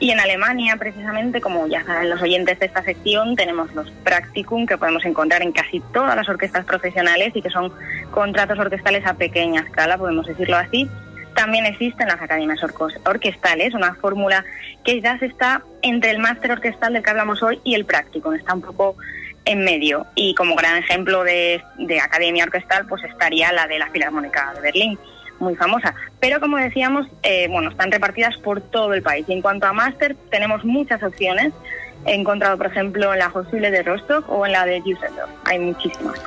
Y en Alemania, precisamente, como ya saben los oyentes de esta sección, tenemos los practicum que podemos encontrar en casi todas las orquestas profesionales y que son contratos orquestales a pequeña escala, podemos decirlo así. También existen las academias orquestales, una fórmula que quizás está entre el máster orquestal del que hablamos hoy y el practicum, está un poco en medio. Y como gran ejemplo de, de academia orquestal, pues estaría la de la Filarmónica de Berlín, muy famosa. Pero como decíamos, eh, bueno, están repartidas por todo el país. Y en cuanto a máster, tenemos muchas opciones. He encontrado, por ejemplo, en la Hochschule de Rostock o en la de Düsseldorf. Hay muchísimas.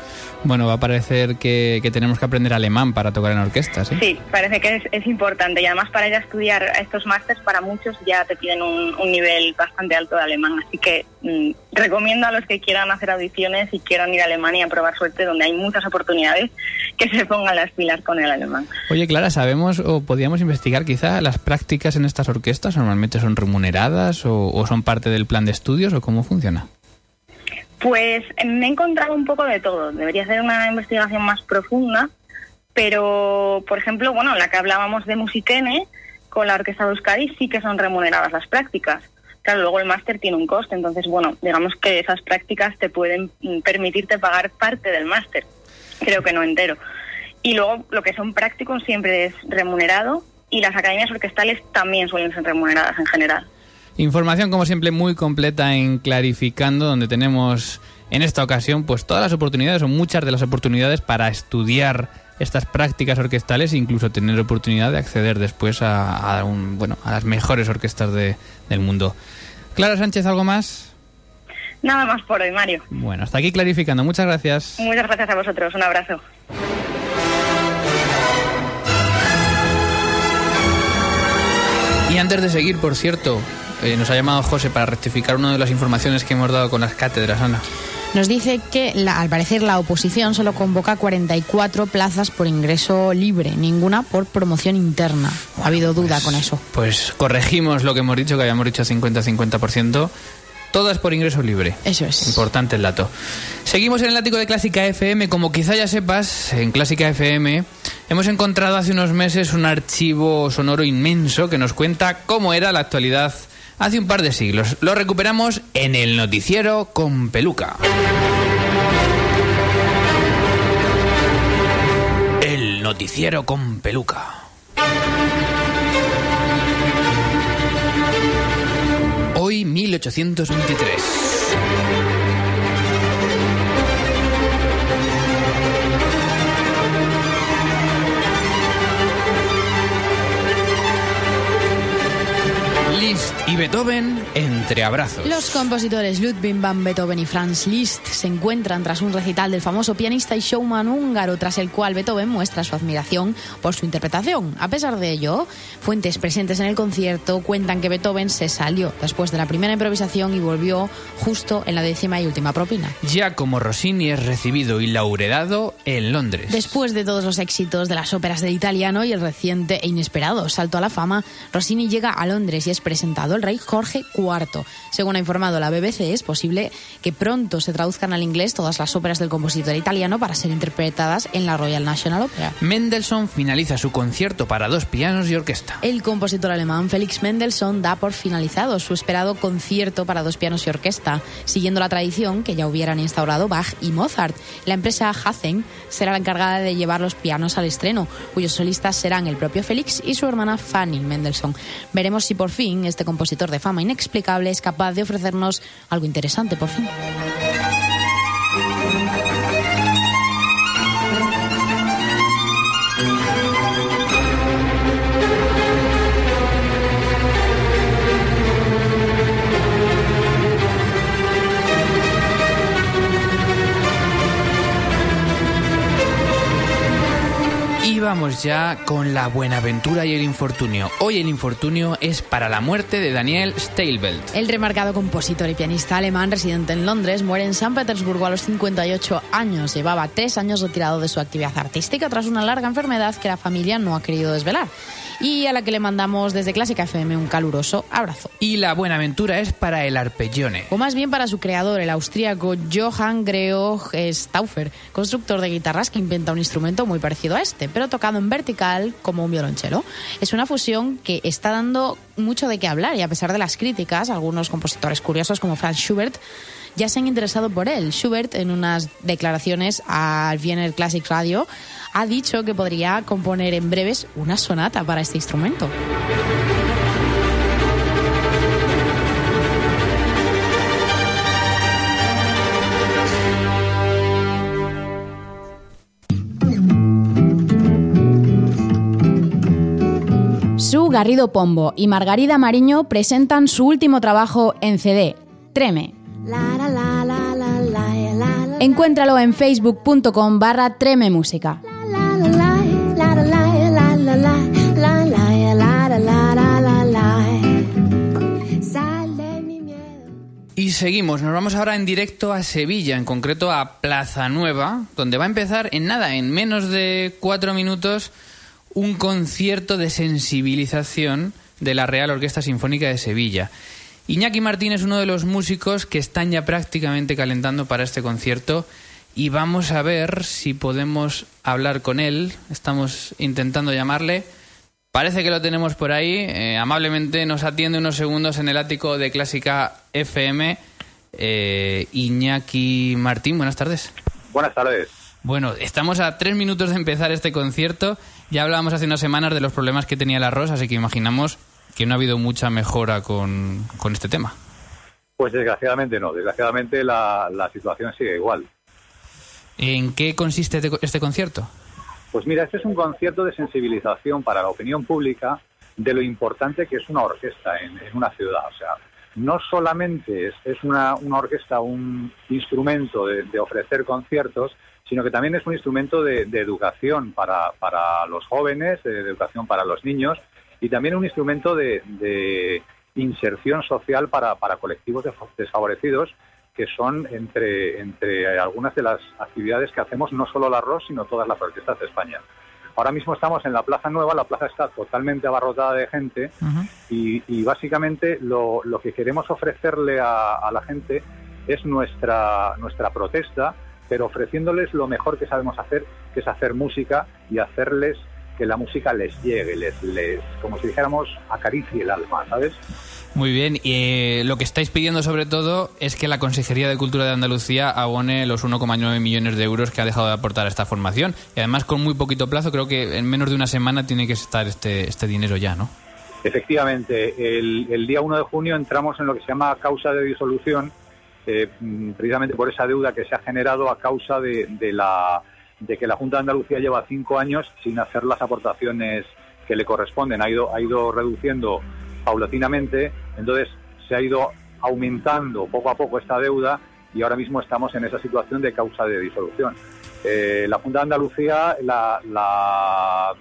Bueno, va a parecer que, que tenemos que aprender alemán para tocar en orquestas. ¿eh? Sí, parece que es, es importante. Y además para ir a estudiar estos másters, para muchos ya te piden un, un nivel bastante alto de alemán. Así que mm, recomiendo a los que quieran hacer audiciones y quieran ir a Alemania a probar suerte, donde hay muchas oportunidades, que se pongan las pilas con el alemán. Oye, Clara, ¿sabemos o podríamos investigar quizá las prácticas en estas orquestas? ¿Normalmente son remuneradas o, o son parte del plan de estudios o cómo funciona? Pues me he encontrado un poco de todo. Debería ser una investigación más profunda, pero, por ejemplo, bueno, la que hablábamos de Musiquene, con la Orquesta de Euskadi, sí que son remuneradas las prácticas. Claro, luego el máster tiene un coste, entonces, bueno, digamos que esas prácticas te pueden mm, permitirte pagar parte del máster, creo que no entero. Y luego lo que son prácticos siempre es remunerado y las academias orquestales también suelen ser remuneradas en general. Información, como siempre, muy completa en Clarificando, donde tenemos en esta ocasión pues todas las oportunidades o muchas de las oportunidades para estudiar estas prácticas orquestales e incluso tener oportunidad de acceder después a, a un, bueno, a las mejores orquestas de- del mundo. Clara Sánchez, ¿algo más? Nada más por hoy, Mario. Bueno, hasta aquí Clarificando. Muchas gracias. Muchas gracias a vosotros. Un abrazo. Y antes de seguir, por cierto, eh, nos ha llamado José para rectificar una de las informaciones que hemos dado con las cátedras, Ana. Nos dice que, la- al parecer, la oposición solo convoca 44 plazas por ingreso libre, ninguna por promoción interna. Ha habido duda con eso. Pues corregimos lo que hemos dicho, que habíamos dicho 50-50%. Todas por ingreso libre. Eso es. Importante el dato. Seguimos en el ático de Clásica FM. Como quizá ya sepas, en Clásica FM hemos encontrado hace unos meses un archivo sonoro inmenso que nos cuenta cómo era la actualidad hace un par de siglos. Lo recuperamos en el noticiero con peluca. El noticiero con peluca. Hoy 1823. Y Beethoven entre abrazos. Los compositores Ludwig van Beethoven y Franz Liszt se encuentran tras un recital del famoso pianista y showman húngaro, tras el cual Beethoven muestra su admiración por su interpretación. A pesar de ello, fuentes presentes en el concierto cuentan que Beethoven se salió después de la primera improvisación y volvió justo en la décima y última propina. Giacomo Rossini es recibido y laureado en Londres. Después de todos los éxitos de las óperas del italiano y el reciente e inesperado salto a la fama, Rossini llega a Londres y es presentado el rey Jorge IV. Según ha informado la BBC, es posible que pronto se traduzcan al inglés todas las óperas del compositor italiano para ser interpretadas en la Royal National Opera. Mendelssohn finaliza su concierto para dos pianos y orquesta. El compositor alemán Felix Mendelssohn da por finalizado su esperado concierto para dos pianos y orquesta, siguiendo la tradición que ya hubieran instaurado Bach y Mozart. La empresa Hazen será la encargada de llevar los pianos al estreno, cuyos solistas serán el propio Felix y su hermana Fanny Mendelssohn. Veremos si por fin este compositor de fama inexplicable es capaz de ofrecernos algo interesante por fin. Vamos ya con la buenaventura y el infortunio. Hoy el infortunio es para la muerte de Daniel Steilbelt. El remarcado compositor y pianista alemán residente en Londres muere en San Petersburgo a los 58 años. Llevaba tres años retirado de su actividad artística tras una larga enfermedad que la familia no ha querido desvelar y a la que le mandamos desde Clásica FM un caluroso abrazo. Y la buenaventura es para el arpeggione. O más bien para su creador, el austríaco Johann Georg Stauffer, constructor de guitarras que inventa un instrumento muy parecido a este, pero tocado en vertical como un violonchelo. Es una fusión que está dando mucho de qué hablar y a pesar de las críticas, algunos compositores curiosos como Franz Schubert ya se han interesado por él. Schubert, en unas declaraciones al Wiener Classic Radio, ha dicho que podría componer en breves una sonata para este instrumento. Su Garrido Pombo y Margarida Mariño presentan su último trabajo en CD, Treme. Encuéntralo en facebook.com barra Treme Música. Seguimos, nos vamos ahora en directo a Sevilla, en concreto a Plaza Nueva, donde va a empezar en nada, en menos de cuatro minutos, un concierto de sensibilización de la Real Orquesta Sinfónica de Sevilla. Iñaki Martín es uno de los músicos que están ya prácticamente calentando para este concierto y vamos a ver si podemos hablar con él. Estamos intentando llamarle. Parece que lo tenemos por ahí. Eh, amablemente nos atiende unos segundos en el ático de Clásica FM. Eh, Iñaki Martín, buenas tardes. Buenas tardes. Bueno, estamos a tres minutos de empezar este concierto. Ya hablábamos hace unas semanas de los problemas que tenía el arroz, así que imaginamos que no ha habido mucha mejora con, con este tema. Pues desgraciadamente no, desgraciadamente la, la situación sigue igual. ¿En qué consiste este, este concierto? Pues mira, este es un concierto de sensibilización para la opinión pública de lo importante que es una orquesta en, una ciudad. O sea, no solamente es, una, orquesta un instrumento de, de, ofrecer conciertos, sino que también es un instrumento de, de educación para, para, los jóvenes, de, educación para los niños y también un instrumento de, inserción social para, para colectivos desfavorecidos que son entre, entre algunas de las actividades que hacemos no solo la ROS, sino todas las orquestas de España. Ahora mismo estamos en la Plaza Nueva, la plaza está totalmente abarrotada de gente uh -huh. y, y, básicamente lo, lo, que queremos ofrecerle a, a, la gente es nuestra, nuestra protesta, pero ofreciéndoles lo mejor que sabemos hacer, que es hacer música y hacerles que la música les llegue, les, les como si dijéramos, acaricie el alma, ¿sabes? Muy bien, y eh, lo que estáis pidiendo sobre todo es que la Consejería de Cultura de Andalucía abone los 1,9 millones de euros que ha dejado de aportar a esta formación. Y además con muy poquito plazo, creo que en menos de una semana tiene que estar este, este dinero ya, ¿no? Efectivamente, el, el, día 1 de junio entramos en lo que se llama causa de disolución, eh, precisamente por esa deuda que se ha generado a causa de, de, la, de que la Junta de Andalucía lleva cinco años sin hacer las aportaciones que le corresponden. Ha ido, ha ido reduciendo paulatinamente, entonces se ha ido aumentando poco a poco esta deuda y ahora mismo estamos en esa situación de causa de disolución. Eh, la Junta de Andalucía, la, la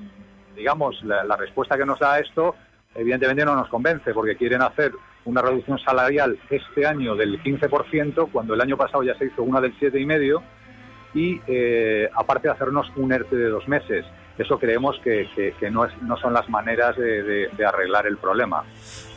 digamos, la, la, respuesta que nos da a esto, evidentemente no nos convence, porque quieren hacer una reducción salarial este año del 15%, cuando el año pasado ya se hizo una del 7,5%, y eh, aparte de hacernos un ERTE de dos meses eso creemos que, que, que no, es, no, son las maneras de, de, de, arreglar el problema.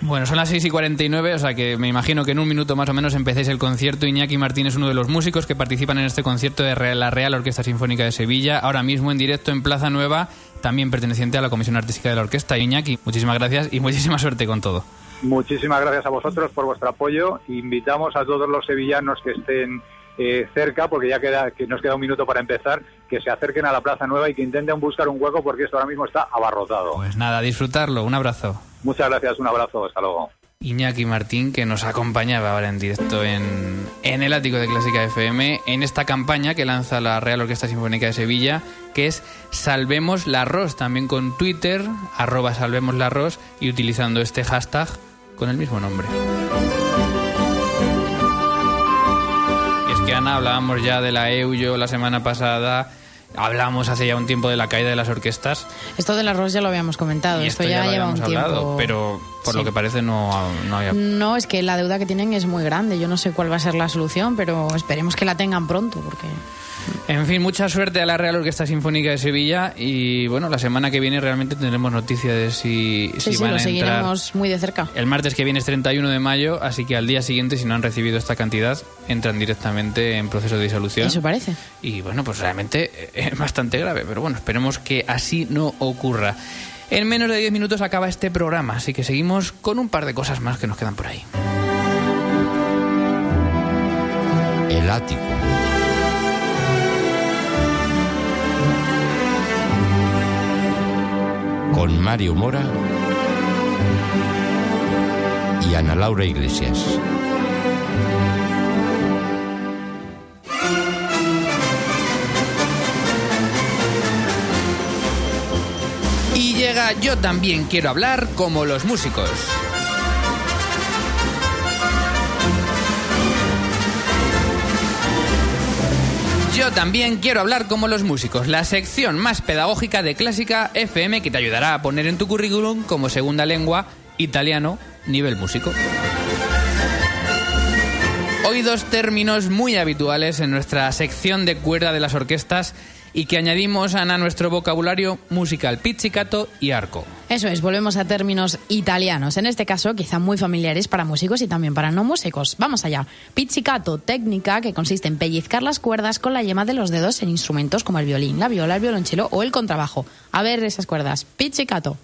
Bueno, son las 6 y 49, o sea que me imagino que en un minuto más o menos empecéis el concierto. Iñaki Martín es uno de los músicos que participan en este concierto de la Real Orquesta Sinfónica de Sevilla, ahora mismo en directo en Plaza Nueva, también perteneciente a la Comisión Artística de la Orquesta. Iñaki, muchísimas gracias y muchísima suerte con todo. Muchísimas gracias a vosotros por vuestro apoyo. Invitamos a todos los sevillanos que estén eh, cerca, porque ya queda, que nos queda un minuto para empezar, que se acerquen a la Plaza Nueva y que intenten buscar un hueco porque esto ahora mismo está abarrotado. Pues nada, disfrutarlo. Un abrazo. Muchas gracias, un abrazo. Hasta luego. Iñaki Martín, que nos acompañaba ahora en directo en, en el ático de Clásica FM, en esta campaña que lanza la Real Orquesta Sinfónica de Sevilla, que es Salvemos la Ros, también con Twitter, arroba Salvemos la Ros, y utilizando este hashtag con el mismo nombre. Hablábamos ya de la EUYO la semana pasada, hablamos hace ya un tiempo de la caída de las orquestas. Esto del arroz ya lo habíamos comentado, y esto, esto ya, ya lleva un hablado, tiempo. Pero por Sí. lo que parece no, no había... No, es que la deuda que tienen es muy grande. Yo no sé cuál va a ser la solución, pero esperemos que la tengan pronto, porque En fin, mucha suerte a la Real Orquesta Sinfónica de Sevilla y bueno, la semana que viene realmente tendremos noticias de si, sí, si sí, van lo a entrar. seguiremos muy de cerca. El martes que viene es 31 de mayo, así que al día siguiente, si no han recibido esta cantidad, entran directamente en proceso de disolución. Eso parece. Y bueno, pues realmente es bastante grave, pero bueno, esperemos que así no ocurra. En menos de 10 minutos acaba este programa, así que seguimos con un par de cosas más que nos quedan por ahí. El ático. Con Mario Mora y Ana Laura Iglesias. Y llega Yo también quiero hablar como los músicos. Yo también quiero hablar como los músicos, la sección más pedagógica de Clásica FM que te ayudará a poner en tu currículum como segunda lengua italiano nivel músico. Hoy dos términos muy habituales en nuestra sección de cuerda de las orquestas y que añadimos a nuestro vocabulario musical pizzicato y arco. Eso es, volvemos a términos italianos, en este caso quizá muy familiares para músicos y también para no músicos. Vamos allá. Pizzicato, técnica que consiste en pellizcar las cuerdas con la yema de los dedos en instrumentos como el violín, la viola, el violonchelo o el contrabajo. A ver esas cuerdas. Pizzicato.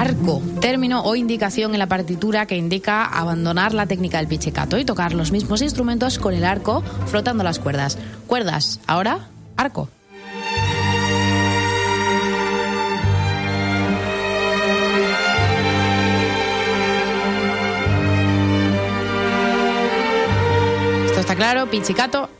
Arco, término o indicación en la partitura que indica abandonar la técnica del pizzicato y tocar los mismos instrumentos con el arco frotando las cuerdas. Cuerdas, ahora arco. Esto está claro, pizzicato.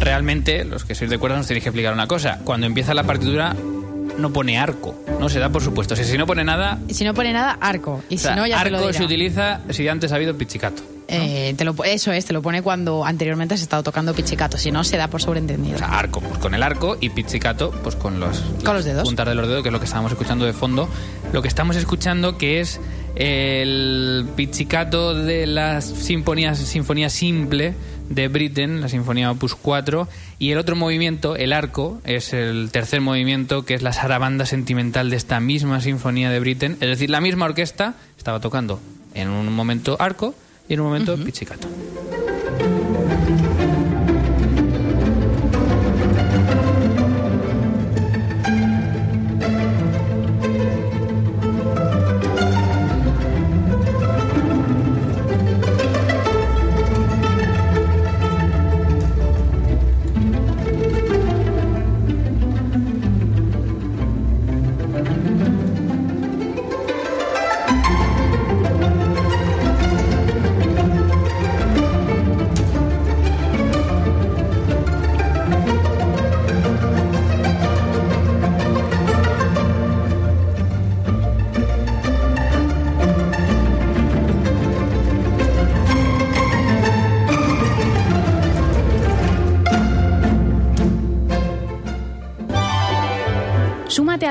Realmente, los que sois de cuerdas nos tenéis que explicar una cosa. Cuando empieza la partitura no pone arco, no se da por supuesto. O sea, si no pone nada, si no pone nada, arco. Y o sea, si no, ya te lo arco dirá. se utiliza si antes ha habido pizzicato. Eh, te lo, eso es, te lo pone cuando anteriormente has estado tocando pizzicato. Si no, se da por sobreentendido. O sea, arco, pues con el arco y pizzicato, pues con los, Con las los dedos. puntas de los dedos, que es lo que estábamos escuchando de fondo. Lo que estamos escuchando que es el pizzicato de la sinfonía, sinfonía simple de Britten, la sinfonía opus 4, y el otro movimiento, el arco, es el tercer movimiento, que es la sarabanda sentimental de esta misma sinfonía de Britten. Es decir, la misma orquesta estaba tocando en un momento arco y en un momento pizzicato.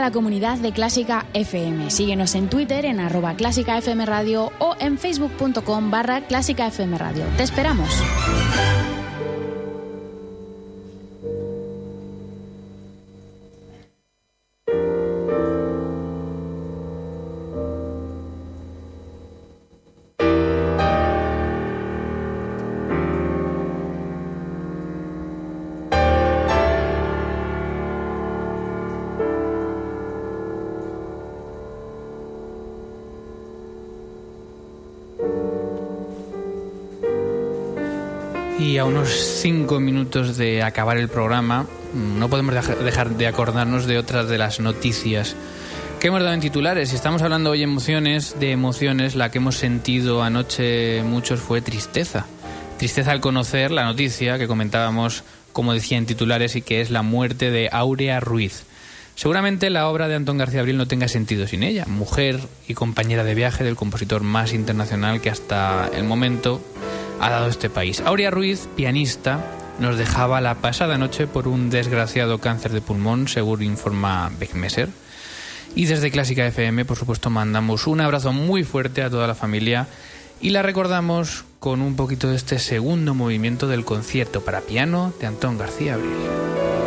La comunidad de Clásica FM. Síguenos en Twitter en arroba Clásica FM Radio o en facebook.com barra Clásica FM Radio. Te esperamos. Y a unos cinco minutos de acabar el programa, no podemos deja- dejar de acordarnos de otras de las noticias que hemos dado en titulares. Estamos hablando hoy emociones, de emociones, la que hemos sentido anoche muchos fue tristeza. Tristeza al conocer la noticia que comentábamos, como decía en titulares, y que es la muerte de Aurea Ruiz. Seguramente la obra de Antón García Abril no tenga sentido sin ella, mujer y compañera de viaje del compositor más internacional que hasta el momento ha dado este país. Aurea Ruiz, pianista, nos dejaba la pasada noche por un desgraciado cáncer de pulmón, según informa Beckmesser. Y desde Clásica FM, por supuesto, mandamos un abrazo muy fuerte a toda la familia y la recordamos con un poquito de este segundo movimiento del concierto para piano de Antón García Abril.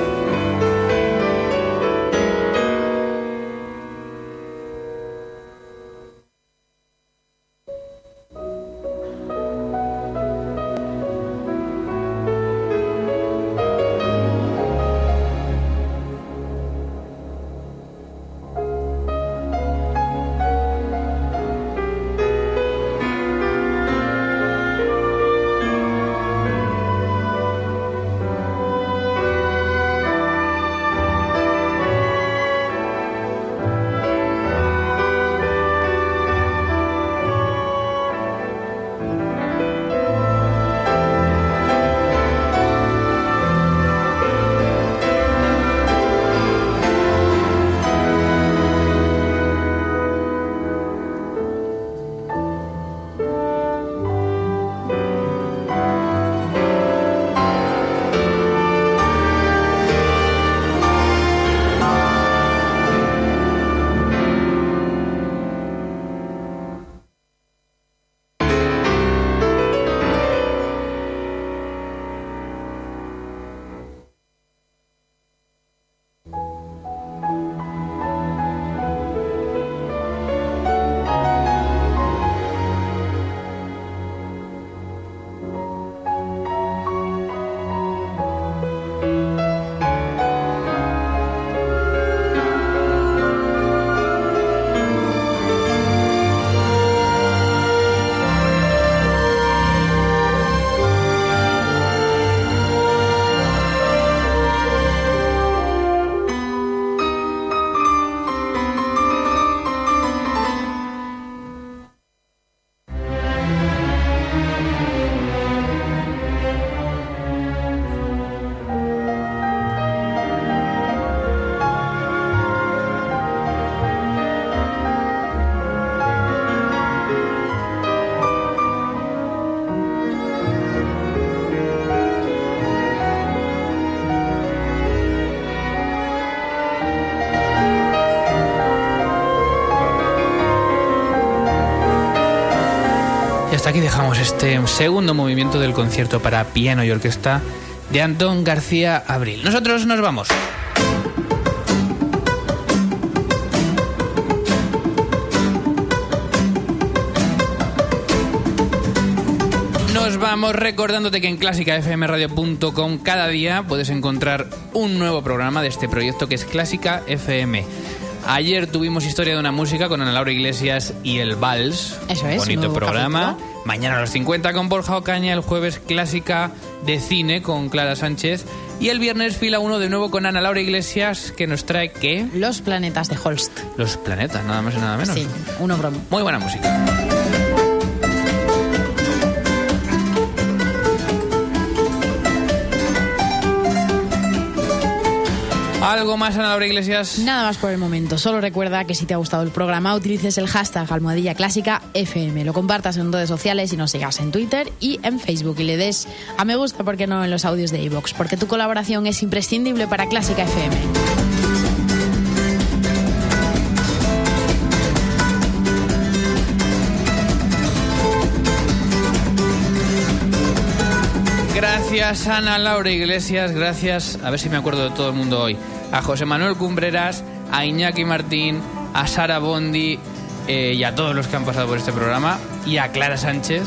Aquí dejamos este segundo movimiento del concierto para piano y orquesta de Antón García Abril. Nosotros nos vamos. Nos vamos recordándote que en clásicafmradio.com cada día puedes encontrar un nuevo programa de este proyecto que es Clásica FM. Ayer tuvimos historia de una música con Ana Laura Iglesias y el Vals. Eso es, Bonito programa. capítulo. Mañana a los 50 con Borja Ocaña, el jueves Clásica de Cine con Clara Sánchez. Y el viernes fila 1 de nuevo con Ana Laura Iglesias que nos trae ¿qué? Los planetas de Holst. Los planetas, nada más y nada menos. Sí, uno bromo. Muy buena música. ¿Algo más, Ana Laura Iglesias? Nada más por el momento. Solo recuerda que si te ha gustado el programa, utilices el hashtag almohadilla clásica FM. Lo compartas en redes sociales y nos sigas en Twitter y en Facebook. Y le des a me gusta, porque no en los audios de iVoox. Porque tu colaboración es imprescindible para Clásica FM. Gracias Ana Laura Iglesias, gracias, a ver si me acuerdo de todo el mundo hoy, a José Manuel Cumbreras, a Iñaki Martín, a Sara Bondi eh, y a todos los que han pasado por este programa, y a Clara Sánchez,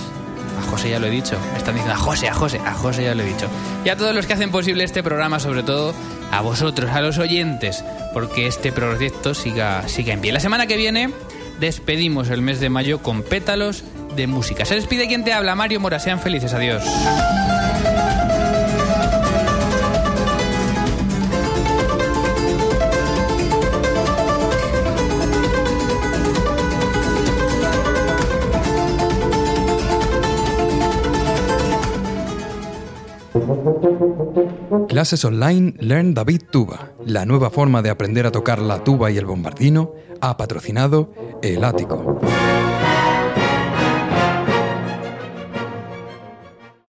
a José ya lo he dicho, me están diciendo a José, a José, a José ya lo he dicho, y a todos los que hacen posible este programa, sobre todo a vosotros, a los oyentes, porque este proyecto siga, siga en pie. La semana que viene despedimos el mes de mayo con pétalos de música. Se despide quien te habla, Mario Mora, sean felices, adiós. Clases online Learn David Tuba. La nueva forma de aprender a tocar la tuba y el bombardino ha patrocinado El Ático.